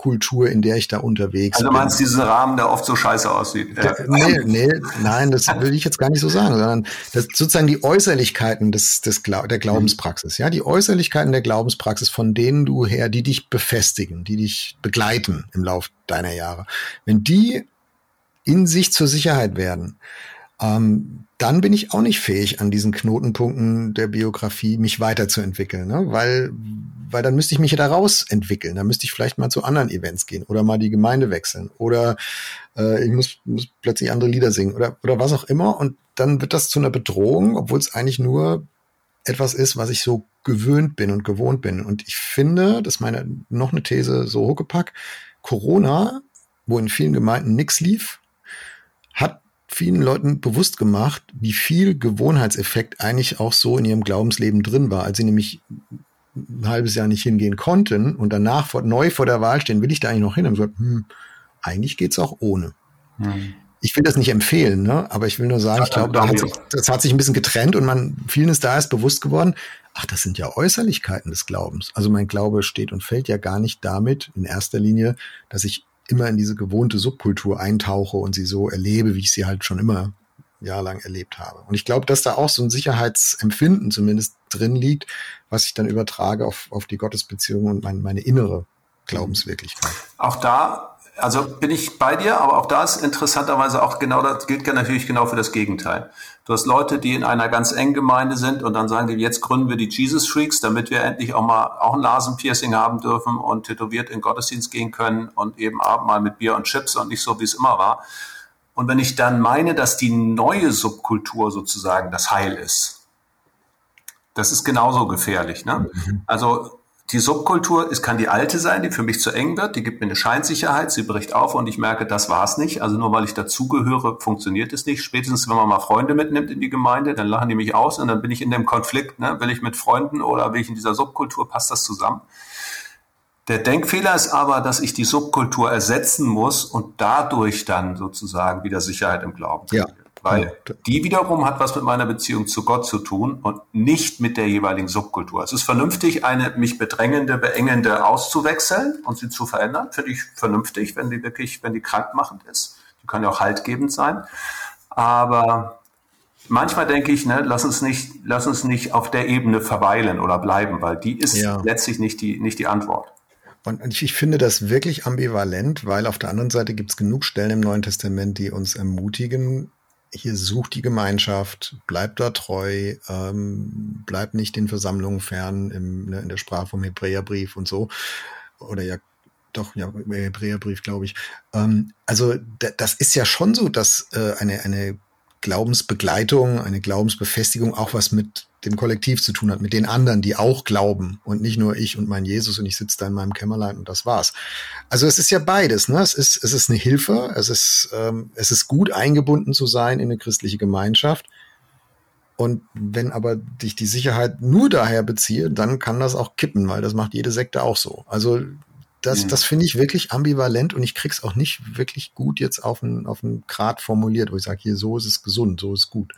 Subkultur, in der ich da unterwegs bin. Also du meinst diesen Rahmen, der oft so scheiße aussieht? Ja. Nee, nee, nein, das will ich jetzt gar nicht so sagen, sondern das sozusagen die Äußerlichkeiten des, des der Glaubenspraxis, ja, die Äußerlichkeiten der Glaubenspraxis, von denen du her, die dich befestigen, die dich begleiten im Lauf deiner Jahre. Wenn die in sich zur Sicherheit werden, ähm, dann bin ich auch nicht fähig, an diesen Knotenpunkten der Biografie mich weiterzuentwickeln, ne? weil, weil dann müsste ich mich ja da rausentwickeln. Dann müsste ich vielleicht mal zu anderen Events gehen oder mal die Gemeinde wechseln oder äh, ich muss, muss plötzlich andere Lieder singen oder, oder was auch immer. Und dann wird das zu einer Bedrohung, obwohl es eigentlich nur etwas ist, was ich so gewöhnt bin und gewohnt bin. Und ich finde, das ist meine noch eine These so hochgepackt, Corona, wo in vielen Gemeinden nichts lief, hat vielen Leuten bewusst gemacht, wie viel Gewohnheitseffekt eigentlich auch so in ihrem Glaubensleben drin war. Als sie nämlich ein halbes Jahr nicht hingehen konnten und danach vor, neu vor der Wahl stehen, will ich da eigentlich noch hin? Und so, hm, eigentlich geht's auch ohne. Hm. Ich will das nicht empfehlen, ne? aber ich will nur sagen, ja, ich glaube, da hat sich, das hat sich ein bisschen getrennt und man vielen ist da erst bewusst geworden, ach, das sind ja Äußerlichkeiten des Glaubens. Also mein Glaube steht und fällt ja gar nicht damit in erster Linie, dass ich immer in diese gewohnte Subkultur eintauche und sie so erlebe, wie ich sie halt schon immer jahrelang erlebt habe. Und ich glaube, dass da auch so ein Sicherheitsempfinden zumindest drin liegt, was ich dann übertrage auf, auf die Gottesbeziehung und mein, meine innere Glaubenswirklichkeit. Auch da also bin ich bei dir, aber auch da ist interessanterweise auch genau, das gilt natürlich genau für das Gegenteil. Du hast Leute, die in einer ganz engen Gemeinde sind und dann sagen die, jetzt gründen wir die Jesus Freaks, damit wir endlich auch mal auch ein Nasenpiercing haben dürfen und tätowiert in Gottesdienst gehen können und eben Abendmahl mit Bier und Chips und nicht so, wie es immer war. Und wenn ich dann meine, dass die neue Subkultur sozusagen das Heil ist, das ist genauso gefährlich. Ne? Mhm. Also die Subkultur, es kann die alte sein, die für mich zu eng wird, die gibt mir eine Scheinsicherheit, sie bricht auf und ich merke, das war's nicht. Also nur weil ich dazugehöre, funktioniert es nicht. Spätestens, wenn man mal Freunde mitnimmt in die Gemeinde, dann lachen die mich aus und dann bin ich in dem Konflikt, ne? will ich mit Freunden oder will ich in dieser Subkultur, passt das zusammen? Der Denkfehler ist aber, dass ich die Subkultur ersetzen muss und dadurch dann sozusagen wieder Sicherheit im Glauben ja. Weil die wiederum hat was mit meiner Beziehung zu Gott zu tun und nicht mit der jeweiligen Subkultur. Es ist vernünftig, eine mich bedrängende, beengende auszuwechseln und sie zu verändern. Finde ich vernünftig, wenn die wirklich, wenn die krankmachend ist. Die kann ja auch haltgebend sein. Aber manchmal denke ich, ne, lass uns nicht, lass uns nicht auf der Ebene verweilen oder bleiben, weil die ist ja. letztlich nicht die, nicht die Antwort. Und ich, ich finde das wirklich ambivalent, weil auf der anderen Seite gibt es genug Stellen im Neuen Testament, die uns ermutigen, hier sucht die Gemeinschaft, bleibt da treu, ähm, bleibt nicht den Versammlungen fern im, ne, in der Sprache vom Hebräerbrief und so. Oder ja, doch, ja, Hebräerbrief, glaube ich. Ähm, also das ist ja schon so, dass äh, eine, eine Glaubensbegleitung, eine Glaubensbefestigung auch was mit dem Kollektiv zu tun hat, mit den anderen, die auch glauben und nicht nur ich und mein Jesus und ich sitze da in meinem Kämmerlein und das war's. Also es ist ja beides, ne? Es ist, es ist eine Hilfe, es ist, ähm, es ist gut eingebunden zu sein in eine christliche Gemeinschaft. Und wenn aber dich die Sicherheit nur daher beziehe, dann kann das auch kippen, weil das macht jede Sekte auch so. Also das, mhm. das finde ich wirklich ambivalent und ich krieg's auch nicht wirklich gut jetzt auf einen, auf einen Grad formuliert, wo ich sage, hier, so ist es gesund, so ist es gut.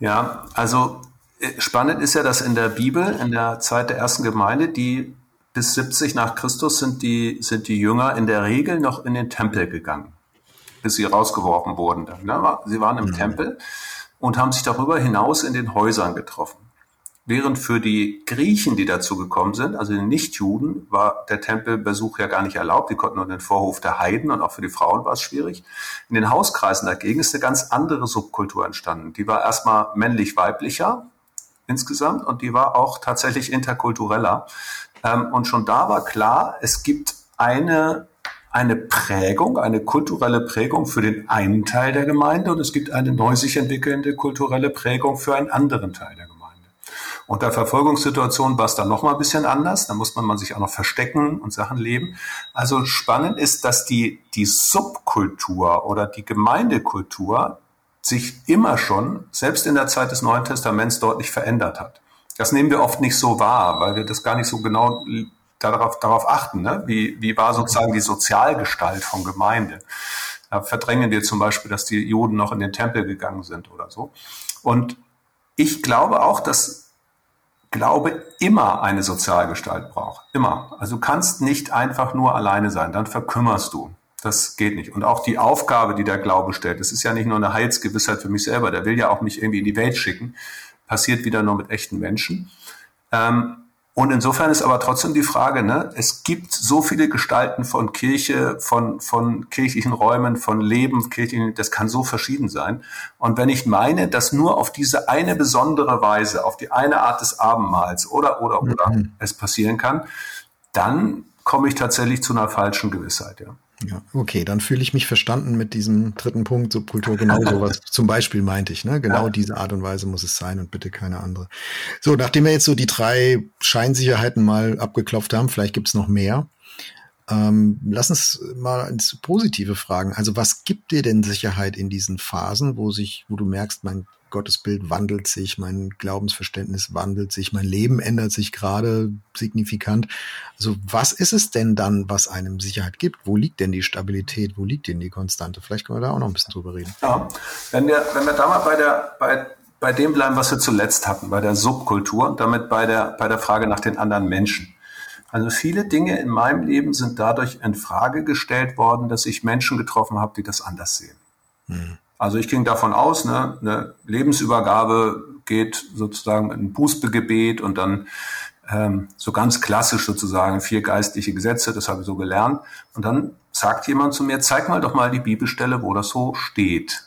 Ja, also äh, spannend ist ja, dass in der Bibel, in der Zeit der ersten Gemeinde, die bis 70 nach Christus sind die, sind die Jünger in der Regel noch in den Tempel gegangen, bis sie rausgeworfen wurden. Ne? Sie waren im mhm. Tempel und haben sich darüber hinaus in den Häusern getroffen. Während für die Griechen, die dazu gekommen sind, also den Nichtjuden, war der Tempelbesuch ja gar nicht erlaubt. Die konnten nur in den Vorhof der Heiden und auch für die Frauen war es schwierig. In den Hauskreisen dagegen ist eine ganz andere Subkultur entstanden. Die war erstmal männlich-weiblicher insgesamt und die war auch tatsächlich interkultureller. Ähm, und schon da war klar, es gibt eine eine Prägung, eine kulturelle Prägung für den einen Teil der Gemeinde und es gibt eine neu sich entwickelnde kulturelle Prägung für einen anderen Teil der Gemeinde. Unter Verfolgungssituationen war es dann noch mal ein bisschen anders. Da muss man, man sich auch noch verstecken und Sachen leben. Also spannend ist, dass die, die Subkultur oder die Gemeindekultur sich immer schon, selbst in der Zeit des Neuen Testaments, deutlich verändert hat. Das nehmen wir oft nicht so wahr, weil wir das gar nicht so genau darauf, darauf achten. Ne? Wie, wie war sozusagen die Sozialgestalt von Gemeinde? Da verdrängen wir zum Beispiel, dass die Juden noch in den Tempel gegangen sind oder so. Und ich glaube auch, dass Glaube immer eine Sozialgestalt braucht. Immer. Also du kannst nicht einfach nur alleine sein, dann verkümmerst du. Das geht nicht. Und auch die Aufgabe, die der Glaube stellt, das ist ja nicht nur eine Heilsgewissheit für mich selber, der will ja auch mich irgendwie in die Welt schicken, passiert wieder nur mit echten Menschen. Ähm, und insofern ist aber trotzdem die Frage, ne, es gibt so viele Gestalten von Kirche, von, von kirchlichen Räumen, von Leben, kirchlichen, das kann so verschieden sein. Und wenn ich meine, dass nur auf diese eine besondere Weise, auf die eine Art des Abendmahls oder, oder, oder mhm. es passieren kann, dann komme ich tatsächlich zu einer falschen Gewissheit, ja. Ja, okay, dann fühle ich mich verstanden mit diesem dritten Punkt, Subkultur, genau sowas zum Beispiel meinte ich, ne? Genau ja. diese Art und Weise muss es sein und bitte keine andere. So, nachdem wir jetzt so die drei Scheinsicherheiten mal abgeklopft haben, vielleicht gibt's noch mehr. Ähm, lass uns mal ins Positive fragen. Also was gibt dir denn Sicherheit in diesen Phasen, wo sich, wo du merkst, mein Gottesbild wandelt sich, mein Glaubensverständnis wandelt sich, mein Leben ändert sich gerade signifikant. Also was ist es denn dann, was einem Sicherheit gibt? Wo liegt denn die Stabilität? Wo liegt denn die Konstante? Vielleicht können wir da auch noch ein bisschen drüber reden. Ja, wenn wir, wenn wir da mal bei der, bei, bei dem bleiben, was wir zuletzt hatten, bei der Subkultur und damit bei der, bei der Frage nach den anderen Menschen. Also viele Dinge in meinem Leben sind dadurch in Frage gestellt worden, dass ich Menschen getroffen habe, die das anders sehen. Hm. Also ich ging davon aus, ne, eine Lebensübergabe geht sozusagen in ein Bußbegebet und dann ähm, so ganz klassisch sozusagen vier geistliche Gesetze, das habe ich so gelernt. Und dann sagt jemand zu mir, zeig mal doch mal die Bibelstelle, wo das so steht.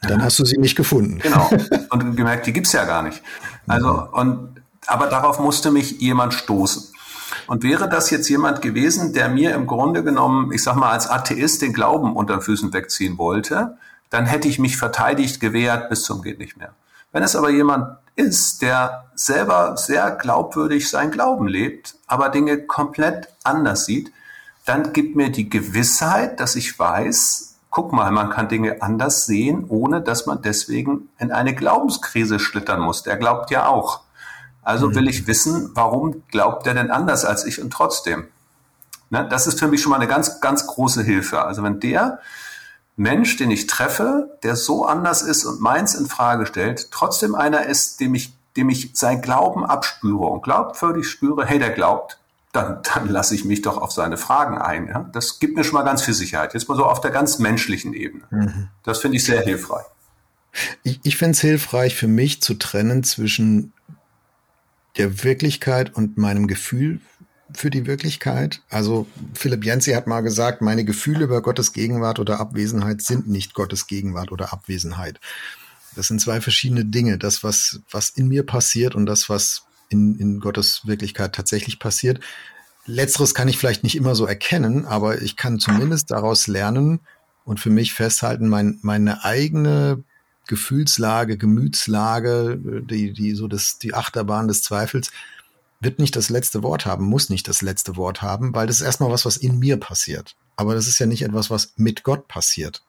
Dann hast du sie nicht gefunden. Genau. Und gemerkt, die gibt's ja gar nicht. Also, und, aber darauf musste mich jemand stoßen. Und wäre das jetzt jemand gewesen, der mir im Grunde genommen, ich sag mal, als Atheist den Glauben unter Füßen wegziehen wollte, dann hätte ich mich verteidigt, gewehrt bis zum geht nicht mehr. Wenn es aber jemand ist, der selber sehr glaubwürdig sein Glauben lebt, aber Dinge komplett anders sieht, dann gibt mir die Gewissheit, dass ich weiß, guck mal, man kann Dinge anders sehen, ohne dass man deswegen in eine Glaubenskrise schlittern muss. Der glaubt ja auch. Also mhm. will ich wissen, warum glaubt er denn anders als ich und trotzdem? Ne, das ist für mich schon mal eine ganz, ganz große Hilfe. Also wenn der Mensch, den ich treffe, der so anders ist und meins in Frage stellt, trotzdem einer ist, dem ich, dem ich sein Glauben abspüre und glaubwürdig spüre, hey, der glaubt, dann, dann lasse ich mich doch auf seine Fragen ein. Ja? Das gibt mir schon mal ganz viel Sicherheit. Jetzt mal so auf der ganz menschlichen Ebene. Mhm. Das finde ich sehr hilfreich. Ich, ich finde es hilfreich für mich zu trennen zwischen der Wirklichkeit und meinem Gefühl für die Wirklichkeit. Also Philipp Jensi hat mal gesagt, meine Gefühle über Gottes Gegenwart oder Abwesenheit sind nicht Gottes Gegenwart oder Abwesenheit. Das sind zwei verschiedene Dinge. Das, was, was in mir passiert und das, was in, in Gottes Wirklichkeit tatsächlich passiert. Letzteres kann ich vielleicht nicht immer so erkennen, aber ich kann zumindest daraus lernen und für mich festhalten, mein, meine eigene Gefühlslage, Gemütslage, die, die so das, die Achterbahn des Zweifels, wird nicht das letzte Wort haben, muss nicht das letzte Wort haben, weil das ist erstmal was, was in mir passiert. Aber das ist ja nicht etwas, was mit Gott passiert.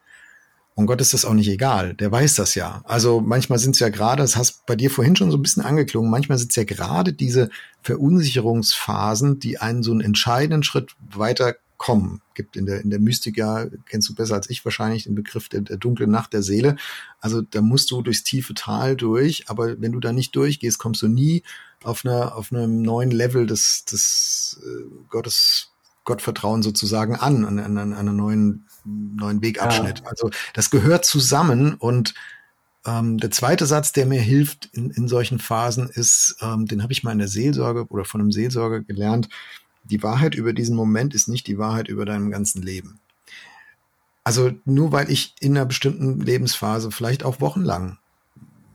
Und Gott ist das auch nicht egal. Der weiß das ja. Also manchmal sind es ja gerade, das hast bei dir vorhin schon so ein bisschen angeklungen, manchmal sind es ja gerade diese Verunsicherungsphasen, die einen so einen entscheidenden Schritt weiter kommen. Gibt in der, in der Mystika, kennst du besser als ich wahrscheinlich den Begriff der, der dunklen Nacht der Seele. Also da musst du durchs tiefe Tal durch, aber wenn du da nicht durchgehst, kommst du nie auf einer, auf einem neuen Level des, des äh, Gottes Gottvertrauen sozusagen an, an, an, an einer neuen, neuen Wegabschnitt. Ja. Also das gehört zusammen und ähm, der zweite Satz, der mir hilft in, in solchen Phasen, ist, ähm, den habe ich mal in der Seelsorge oder von einem Seelsorger gelernt, die Wahrheit über diesen Moment ist nicht die Wahrheit über deinem ganzen Leben. Also nur weil ich in einer bestimmten Lebensphase, vielleicht auch wochenlang,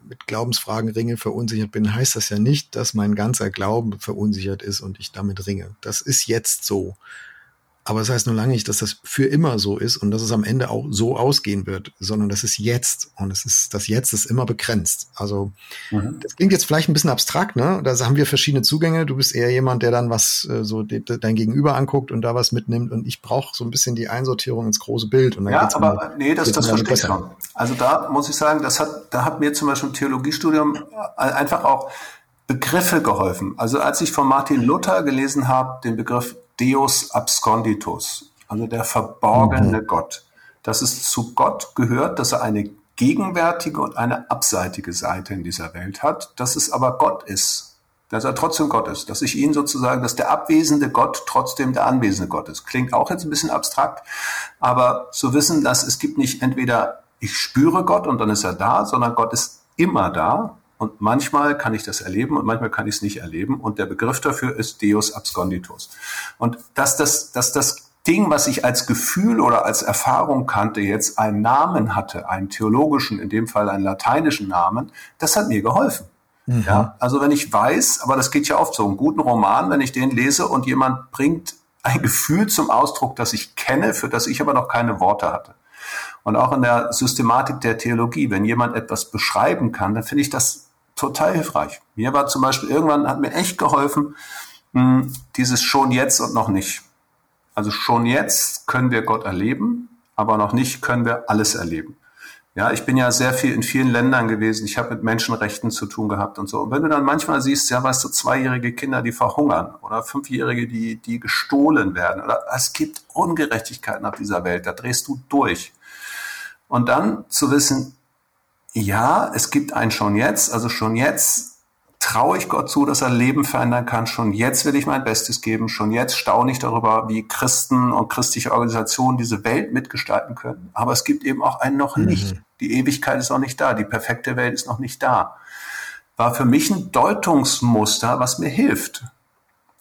mit Glaubensfragen ringe, verunsichert bin, heißt das ja nicht, dass mein ganzer Glauben verunsichert ist und ich damit ringe. Das ist jetzt so. Aber das heißt nur lange nicht, dass das für immer so ist und dass es am Ende auch so ausgehen wird, sondern das ist jetzt und es ist das Jetzt ist immer begrenzt. Also mhm. das klingt jetzt vielleicht ein bisschen abstrakt, ne? Da haben wir verschiedene Zugänge. Du bist eher jemand, der dann was äh, so de, de, dein Gegenüber anguckt und da was mitnimmt und ich brauche so ein bisschen die Einsortierung ins große Bild. Und dann ja, aber mal, nee, das, das verstehe ich schon. Also da muss ich sagen, das hat, da hat mir zum Beispiel im Theologiestudium äh, einfach auch Begriffe geholfen. Also als ich von Martin Luther gelesen habe, den Begriff Deus absconditus, also der verborgene mhm. Gott, dass es zu Gott gehört, dass er eine gegenwärtige und eine abseitige Seite in dieser Welt hat, dass es aber Gott ist, dass er trotzdem Gott ist, dass ich ihn sozusagen, dass der abwesende Gott trotzdem der anwesende Gott ist. Klingt auch jetzt ein bisschen abstrakt, aber zu wissen, dass es gibt nicht entweder ich spüre Gott und dann ist er da, sondern Gott ist immer da und manchmal kann ich das erleben und manchmal kann ich es nicht erleben. Und der Begriff dafür ist Deus absconditus. Und dass das, dass das Ding, was ich als Gefühl oder als Erfahrung kannte, jetzt einen Namen hatte, einen theologischen, in dem Fall einen lateinischen Namen, das hat mir geholfen. Mhm. Ja, also wenn ich weiß, aber das geht ja oft so, einen guten Roman, wenn ich den lese und jemand bringt ein Gefühl zum Ausdruck, das ich kenne, für das ich aber noch keine Worte hatte. Und auch in der Systematik der Theologie, wenn jemand etwas beschreiben kann, dann finde ich das total hilfreich. Mir war zum Beispiel irgendwann, hat mir echt geholfen, hm, dieses schon jetzt und noch nicht. Also schon jetzt können wir Gott erleben, aber noch nicht können wir alles erleben. Ja, ich bin ja sehr viel in vielen Ländern gewesen. Ich habe mit Menschenrechten zu tun gehabt und so. Und wenn du dann manchmal siehst, ja, weißt du, zweijährige Kinder, die verhungern oder fünfjährige, die, die gestohlen werden oder es gibt Ungerechtigkeiten auf dieser Welt, da drehst du durch. Und dann zu wissen, ja, es gibt ein schon jetzt, also schon jetzt traue ich Gott zu, dass er Leben verändern kann. Schon jetzt will ich mein Bestes geben. Schon jetzt staune ich darüber, wie Christen und christliche Organisationen diese Welt mitgestalten können. Aber es gibt eben auch einen noch nicht. Mhm. Die Ewigkeit ist noch nicht da. Die perfekte Welt ist noch nicht da. War für mich ein Deutungsmuster, was mir hilft.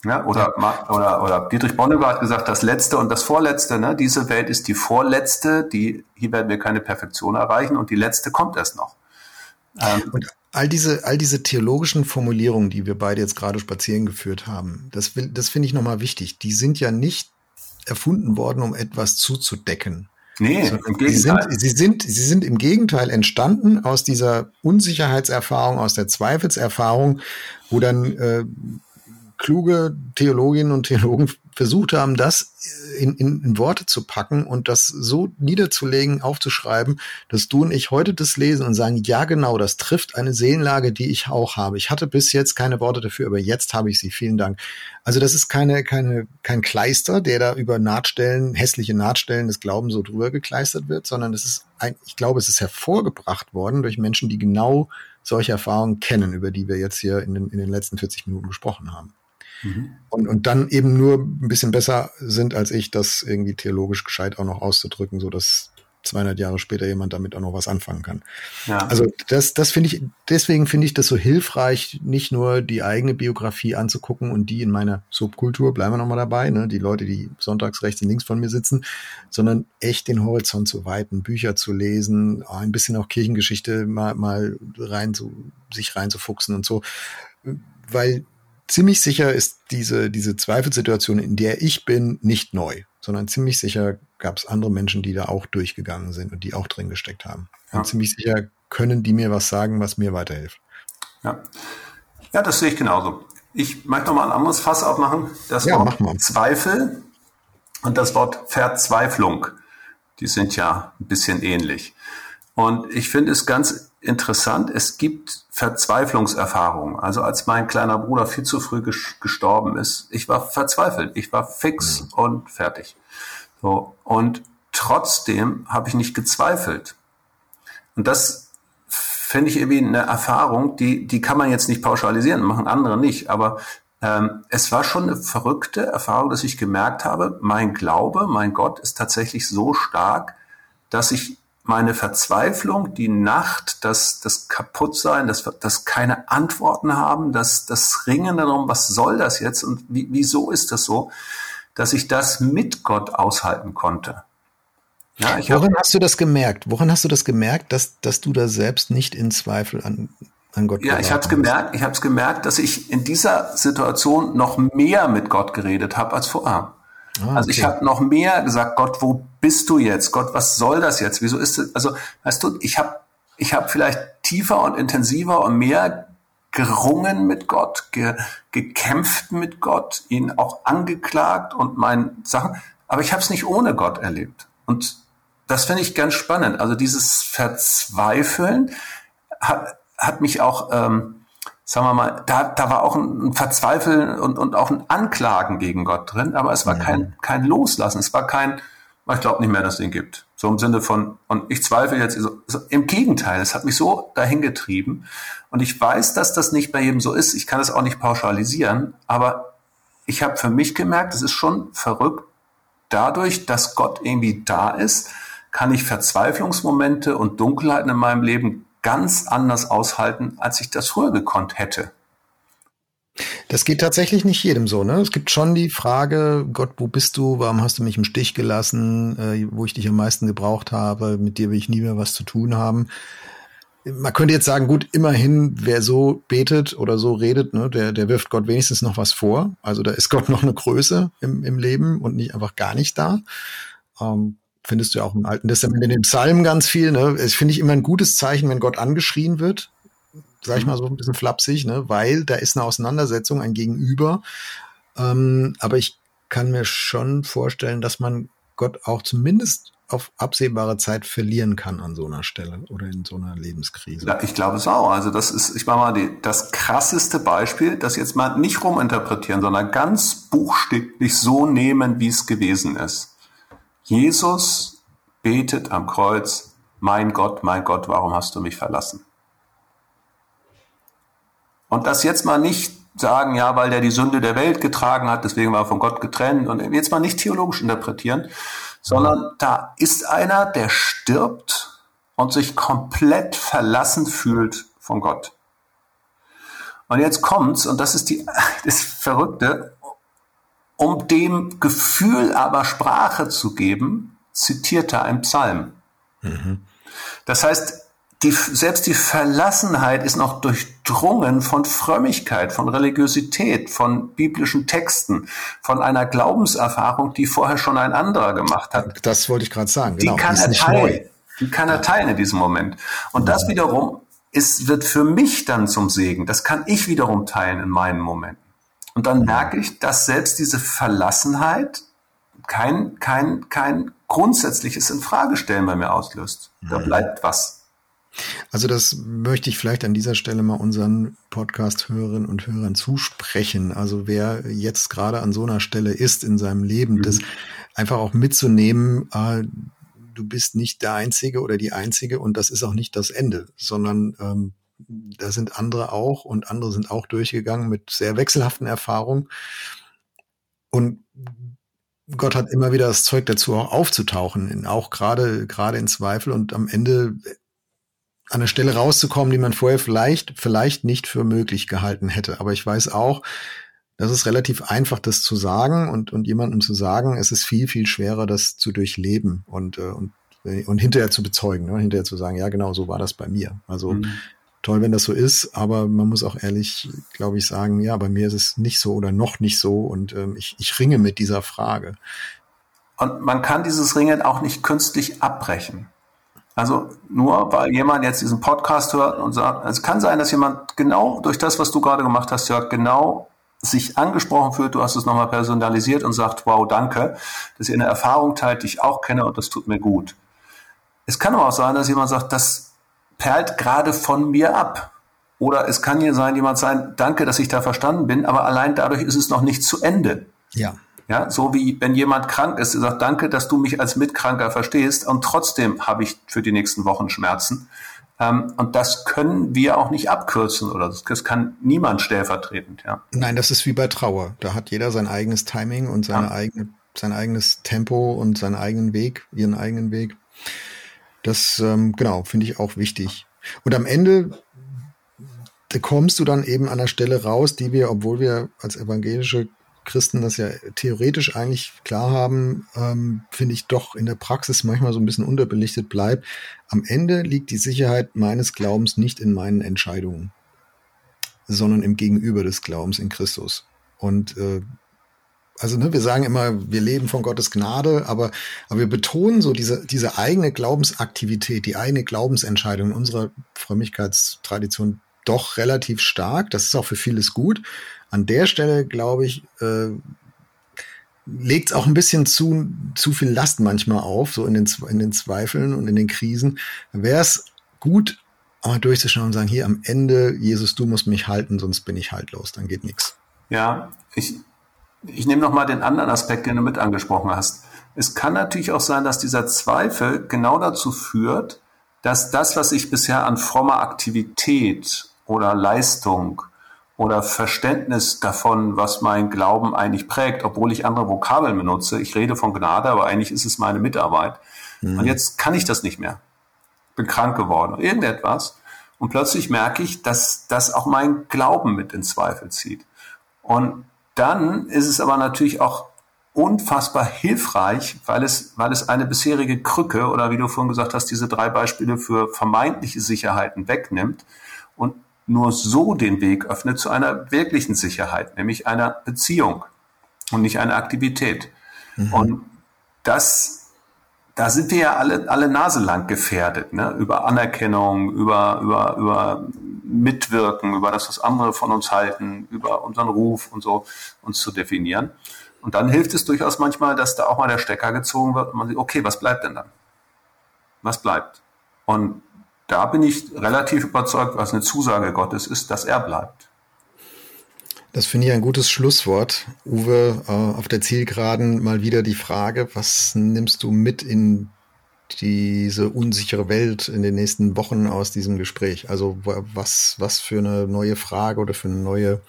Ja, oder, oder, oder Dietrich Bonhoeffer hat gesagt, das Letzte und das Vorletzte. Ne? Diese Welt ist die Vorletzte, die, hier werden wir keine Perfektion erreichen und die Letzte kommt erst noch. Ähm, und all diese, all diese theologischen Formulierungen, die wir beide jetzt gerade spazieren geführt haben, das, das finde ich nochmal wichtig. Die sind ja nicht erfunden worden, um etwas zuzudecken. Nee, im Gegenteil. Sie sind, sie, sind, sie sind im Gegenteil entstanden aus dieser Unsicherheitserfahrung, aus der Zweifelserfahrung, wo dann äh, kluge Theologinnen und Theologen versucht haben, das in, in, in Worte zu packen und das so niederzulegen, aufzuschreiben, dass du und ich heute das lesen und sagen, ja genau, das trifft eine Seelenlage, die ich auch habe. Ich hatte bis jetzt keine Worte dafür, aber jetzt habe ich sie. Vielen Dank. Also das ist keine, keine, kein Kleister, der da über Nahtstellen, hässliche Nahtstellen des Glaubens so drüber gekleistert wird, sondern es ist ein, ich glaube, es ist hervorgebracht worden durch Menschen, die genau solche Erfahrungen kennen, über die wir jetzt hier in den, in den letzten 40 Minuten gesprochen haben. Mhm. Und, und dann eben nur ein bisschen besser sind als ich, das irgendwie theologisch gescheit auch noch auszudrücken, so dass 200 Jahre später jemand damit auch noch was anfangen kann. Ja. Also das, das finde ich, deswegen finde ich das so hilfreich, nicht nur die eigene Biografie anzugucken und die in meiner Subkultur, bleiben wir nochmal dabei, ne, die Leute, die sonntags rechts und links von mir sitzen, sondern echt den Horizont zu weiten, Bücher zu lesen, ein bisschen auch Kirchengeschichte mal, mal rein zu, sich reinzufuchsen und so, weil ziemlich sicher ist diese, diese Zweifelsituation, in der ich bin, nicht neu, sondern ziemlich sicher gab es andere Menschen, die da auch durchgegangen sind und die auch drin gesteckt haben. Ja. Und ziemlich sicher können die mir was sagen, was mir weiterhilft. Ja, ja das sehe ich genauso. Ich möchte noch mal ein anderes Fass aufmachen. Das ja, Wort Zweifel und das Wort Verzweiflung. Die sind ja ein bisschen ähnlich. Und ich finde es ganz interessant, es gibt Verzweiflungserfahrungen. Also als mein kleiner Bruder viel zu früh gestorben ist, ich war verzweifelt, ich war fix mhm. und fertig. So, und trotzdem habe ich nicht gezweifelt. Und das finde ich irgendwie eine Erfahrung, die, die kann man jetzt nicht pauschalisieren, machen andere nicht. Aber ähm, es war schon eine verrückte Erfahrung, dass ich gemerkt habe, mein Glaube, mein Gott ist tatsächlich so stark, dass ich meine Verzweiflung, die Nacht, das, das Kaputtsein, das, das keine Antworten haben, das, das Ringen darum, was soll das jetzt und wie, wieso ist das so, dass ich das mit Gott aushalten konnte. Ja, ich Woran hast du das gemerkt? Woran hast du das gemerkt, dass, dass du da selbst nicht in Zweifel an, an Gott Ja, ich habe es gemerkt, ich habe es gemerkt, dass ich in dieser Situation noch mehr mit Gott geredet habe als vorher. Ah, okay. Also ich habe noch mehr gesagt, Gott, wo bist du jetzt? Gott, was soll das jetzt? Wieso ist es? Also weißt du, ich habe ich habe vielleicht tiefer und intensiver und mehr gerungen mit Gott, ge, gekämpft mit Gott, ihn auch angeklagt und meinen Sachen. Aber ich habe es nicht ohne Gott erlebt. Und das finde ich ganz spannend. Also dieses Verzweifeln hat, hat mich auch, ähm, sagen wir mal, da, da war auch ein, Verzweifeln und, und auch ein Anklagen gegen Gott drin, aber es war mhm. kein, kein Loslassen. Es war kein, ich glaube nicht mehr, dass es den gibt. So im Sinne von, und ich zweifle jetzt, so, so, im Gegenteil, es hat mich so dahin getrieben. Und ich weiß, dass das nicht bei jedem so ist. Ich kann es auch nicht pauschalisieren, aber ich habe für mich gemerkt, es ist schon verrückt. Dadurch, dass Gott irgendwie da ist, kann ich Verzweiflungsmomente und Dunkelheiten in meinem Leben ganz anders aushalten, als ich das früher gekonnt hätte. Das geht tatsächlich nicht jedem so, ne? Es gibt schon die Frage, Gott, wo bist du? Warum hast du mich im Stich gelassen, äh, wo ich dich am meisten gebraucht habe? Mit dir will ich nie mehr was zu tun haben. Man könnte jetzt sagen, gut, immerhin, wer so betet oder so redet, ne, der, der wirft Gott wenigstens noch was vor. Also da ist Gott noch eine Größe im, im Leben und nicht einfach gar nicht da. Ähm, findest du ja auch im Alten Testament in den Psalmen ganz viel. Ne? Es finde ich immer ein gutes Zeichen, wenn Gott angeschrien wird sag ich mhm. mal so ein bisschen flapsig, ne? weil da ist eine Auseinandersetzung, ein Gegenüber. Ähm, aber ich kann mir schon vorstellen, dass man Gott auch zumindest auf absehbare Zeit verlieren kann an so einer Stelle oder in so einer Lebenskrise. Ja, ich glaube es auch. Also das ist, ich mache mal die, das krasseste Beispiel, das jetzt mal nicht ruminterpretieren, sondern ganz buchstäblich so nehmen, wie es gewesen ist. Jesus betet am Kreuz, mein Gott, mein Gott, warum hast du mich verlassen? Und das jetzt mal nicht sagen, ja, weil der die Sünde der Welt getragen hat, deswegen war er von Gott getrennt und jetzt mal nicht theologisch interpretieren, sondern da ist einer, der stirbt und sich komplett verlassen fühlt von Gott. Und jetzt kommt's, und das ist die, das Verrückte, um dem Gefühl aber Sprache zu geben, zitiert er ein Psalm. Mhm. Das heißt, die, selbst die Verlassenheit ist noch durchdrungen von Frömmigkeit, von Religiosität, von biblischen Texten, von einer Glaubenserfahrung, die vorher schon ein anderer gemacht hat. Das wollte ich gerade sagen. Genau. Die kann er teilen. Die kann er teilen in diesem Moment. Und das wiederum ist, wird für mich dann zum Segen. Das kann ich wiederum teilen in meinen Momenten. Und dann merke ich, dass selbst diese Verlassenheit kein, kein, kein grundsätzliches Infragestellen bei mir auslöst. Da mhm. bleibt was. Also das möchte ich vielleicht an dieser Stelle mal unseren Podcast-Hörerinnen und Hörern zusprechen. Also wer jetzt gerade an so einer Stelle ist in seinem Leben, mhm. das einfach auch mitzunehmen, äh, du bist nicht der Einzige oder die Einzige und das ist auch nicht das Ende, sondern ähm, da sind andere auch und andere sind auch durchgegangen mit sehr wechselhaften Erfahrungen. Und Gott hat immer wieder das Zeug dazu, auch aufzutauchen, auch gerade, gerade in Zweifel und am Ende an eine Stelle rauszukommen, die man vorher vielleicht, vielleicht nicht für möglich gehalten hätte. Aber ich weiß auch, das ist relativ einfach, das zu sagen und, und jemandem zu sagen, es ist viel, viel schwerer, das zu durchleben und, äh, und, und hinterher zu bezeugen, ne? hinterher zu sagen, ja, genau, so war das bei mir. Also mhm toll, wenn das so ist, aber man muss auch ehrlich, glaube ich, sagen, ja, bei mir ist es nicht so oder noch nicht so und ähm, ich, ich ringe mit dieser Frage. Und man kann dieses Ringen auch nicht künstlich abbrechen. Also nur weil jemand jetzt diesen Podcast hört und sagt, es kann sein, dass jemand genau durch das, was du gerade gemacht hast, Jörg, genau sich angesprochen fühlt, du hast es nochmal personalisiert und sagt, wow, danke, dass ihr eine Erfahrung teilt, die ich auch kenne und das tut mir gut. Es kann aber auch sein, dass jemand sagt, das perlt gerade von mir ab. Oder es kann hier sein, jemand sein, danke, dass ich da verstanden bin, aber allein dadurch ist es noch nicht zu Ende. Ja. Ja, so wie wenn jemand krank ist, der sagt, danke, dass du mich als Mitkranker verstehst und trotzdem habe ich für die nächsten Wochen Schmerzen. Ähm, und das können wir auch nicht abkürzen oder das, das, kann niemand stellvertretend, ja. Nein, das ist wie bei Trauer. Da hat jeder sein eigenes Timing und seine ja. eigene, sein eigenes Tempo und seinen eigenen Weg, ihren eigenen Weg. Das, ähm, genau, finde ich auch wichtig. Und am Ende kommst du dann eben an der Stelle raus, die wir, obwohl wir als evangelische Christen das ja theoretisch eigentlich klar haben, ähm, finde ich doch in der Praxis manchmal so ein bisschen unterbelichtet bleibt. Am Ende liegt die Sicherheit meines Glaubens nicht in meinen Entscheidungen, sondern im Gegenüber des Glaubens in Christus. Und äh, also ne, wir sagen immer, wir leben von Gottes Gnade, aber, aber wir betonen so diese, diese eigene Glaubensaktivität, die eigene Glaubensentscheidung in unserer Frömmigkeitstradition doch relativ stark. Das ist auch für vieles gut. An der Stelle, glaube ich, äh, legt es auch ein bisschen zu, zu viel Last manchmal auf, so in den, in den Zweifeln und in den Krisen. Wäre es gut, mal durchzuschauen und sagen, hier am Ende, Jesus, du musst mich halten, sonst bin ich haltlos, dann geht nichts. Ja, ich, ich nehme nochmal den anderen Aspekt, den du mit angesprochen hast. Es kann natürlich auch sein, dass dieser Zweifel genau dazu führt, dass das, was ich bisher an frommer Aktivität oder Leistung oder Verständnis davon, was mein Glauben eigentlich prägt, obwohl ich andere Vokabeln benutze, ich rede von Gnade, aber eigentlich ist es meine Mitarbeit. Mhm. Und jetzt kann ich das nicht mehr. Bin krank geworden, irgendetwas. Und plötzlich merke ich, dass das auch mein Glauben mit in Zweifel zieht. Und dann ist es aber natürlich auch unfassbar hilfreich, weil es, weil es eine bisherige Krücke oder wie du vorhin gesagt hast, diese drei Beispiele für vermeintliche Sicherheiten wegnimmt und nur so den Weg öffnet zu einer wirklichen Sicherheit, nämlich einer Beziehung und nicht einer Aktivität. Mhm. Und das, da sind wir ja alle, alle naselang gefährdet, ne? über Anerkennung, über, über, über mitwirken, über das, was andere von uns halten, über unseren Ruf und so uns zu definieren. Und dann hilft es durchaus manchmal, dass da auch mal der Stecker gezogen wird und man sieht, okay, was bleibt denn dann? Was bleibt? Und da bin ich relativ überzeugt, was eine Zusage Gottes ist, dass er bleibt. Das finde ich ein gutes Schlusswort. Uwe, äh, auf der Zielgeraden mal wieder die Frage, was nimmst du mit in diese unsichere Welt in den nächsten Wochen aus diesem Gespräch? Also was, was für eine neue Frage oder für eine neue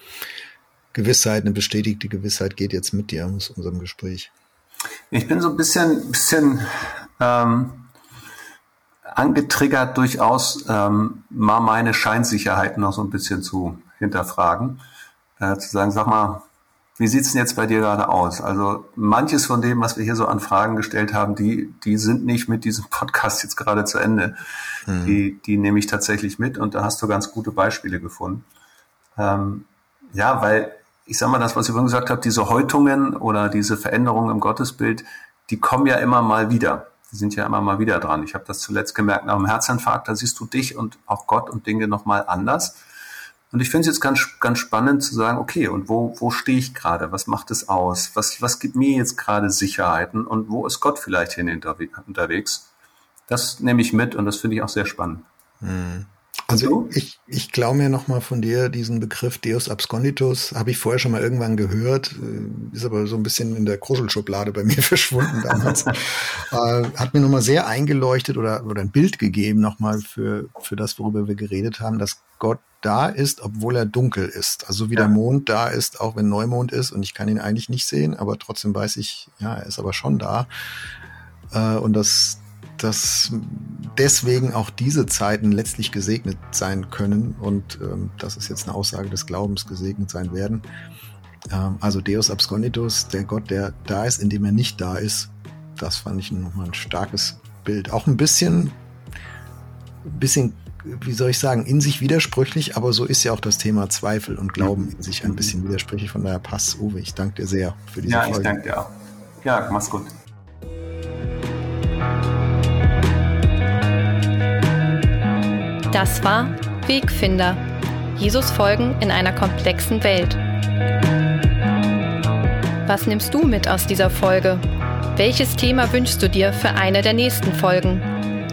Gewissheit, eine bestätigte Gewissheit geht jetzt mit dir aus unserem Gespräch? Ich bin so ein bisschen, bisschen ähm, angetriggert, durchaus ähm, mal meine Scheinsicherheiten noch so ein bisschen zu hinterfragen. Äh, zu sagen, sag mal, wie sieht's denn jetzt bei dir gerade aus? Also manches von dem, was wir hier so an Fragen gestellt haben, die, die sind nicht mit diesem Podcast jetzt gerade zu Ende. Mhm. Die, die nehme ich tatsächlich mit und da hast du ganz gute Beispiele gefunden. Ähm, ja, weil ich sag mal, das, was ich vorhin gesagt habe, diese Häutungen oder diese Veränderungen im Gottesbild, die kommen ja immer mal wieder. Die sind ja immer mal wieder dran. Ich habe das zuletzt gemerkt nach dem Herzinfarkt, da siehst du dich und auch Gott und Dinge nochmal anders. Und ich finde es jetzt ganz, ganz spannend zu sagen, okay, und wo, wo stehe ich gerade? Was macht es aus? Was, was gibt mir jetzt gerade Sicherheiten? Und wo ist Gott vielleicht hin unterwegs? Das nehme ich mit und das finde ich auch sehr spannend. Hm. Also ich, ich glaube mir nochmal von dir diesen Begriff Deus Absconditus, habe ich vorher schon mal irgendwann gehört, äh, ist aber so ein bisschen in der Kruschelschublade bei mir verschwunden damals. äh, hat mir nochmal sehr eingeleuchtet oder, oder ein Bild gegeben nochmal für, für das, worüber wir geredet haben, dass Gott da ist, obwohl er dunkel ist. Also wie ja. der Mond da ist, auch wenn Neumond ist und ich kann ihn eigentlich nicht sehen, aber trotzdem weiß ich, ja, er ist aber schon da. Äh, und das, dass deswegen auch diese Zeiten letztlich gesegnet sein können und ähm, das ist jetzt eine Aussage des Glaubens gesegnet sein werden. Ähm, also Deus absconditus, der Gott, der da ist, indem er nicht da ist, das fand ich nochmal ein starkes Bild. Auch ein bisschen, bisschen, wie soll ich sagen, in sich widersprüchlich, aber so ist ja auch das Thema Zweifel und Glauben in sich ein bisschen widersprüchlich. Von daher passt, Uwe, ich danke dir sehr für diese ja, Folge. Ja, ich danke dir auch. Ja, mach's gut. Das war Wegfinder. Jesus folgen in einer komplexen Welt. Was nimmst du mit aus dieser Folge? Welches Thema wünschst du dir für eine der nächsten Folgen?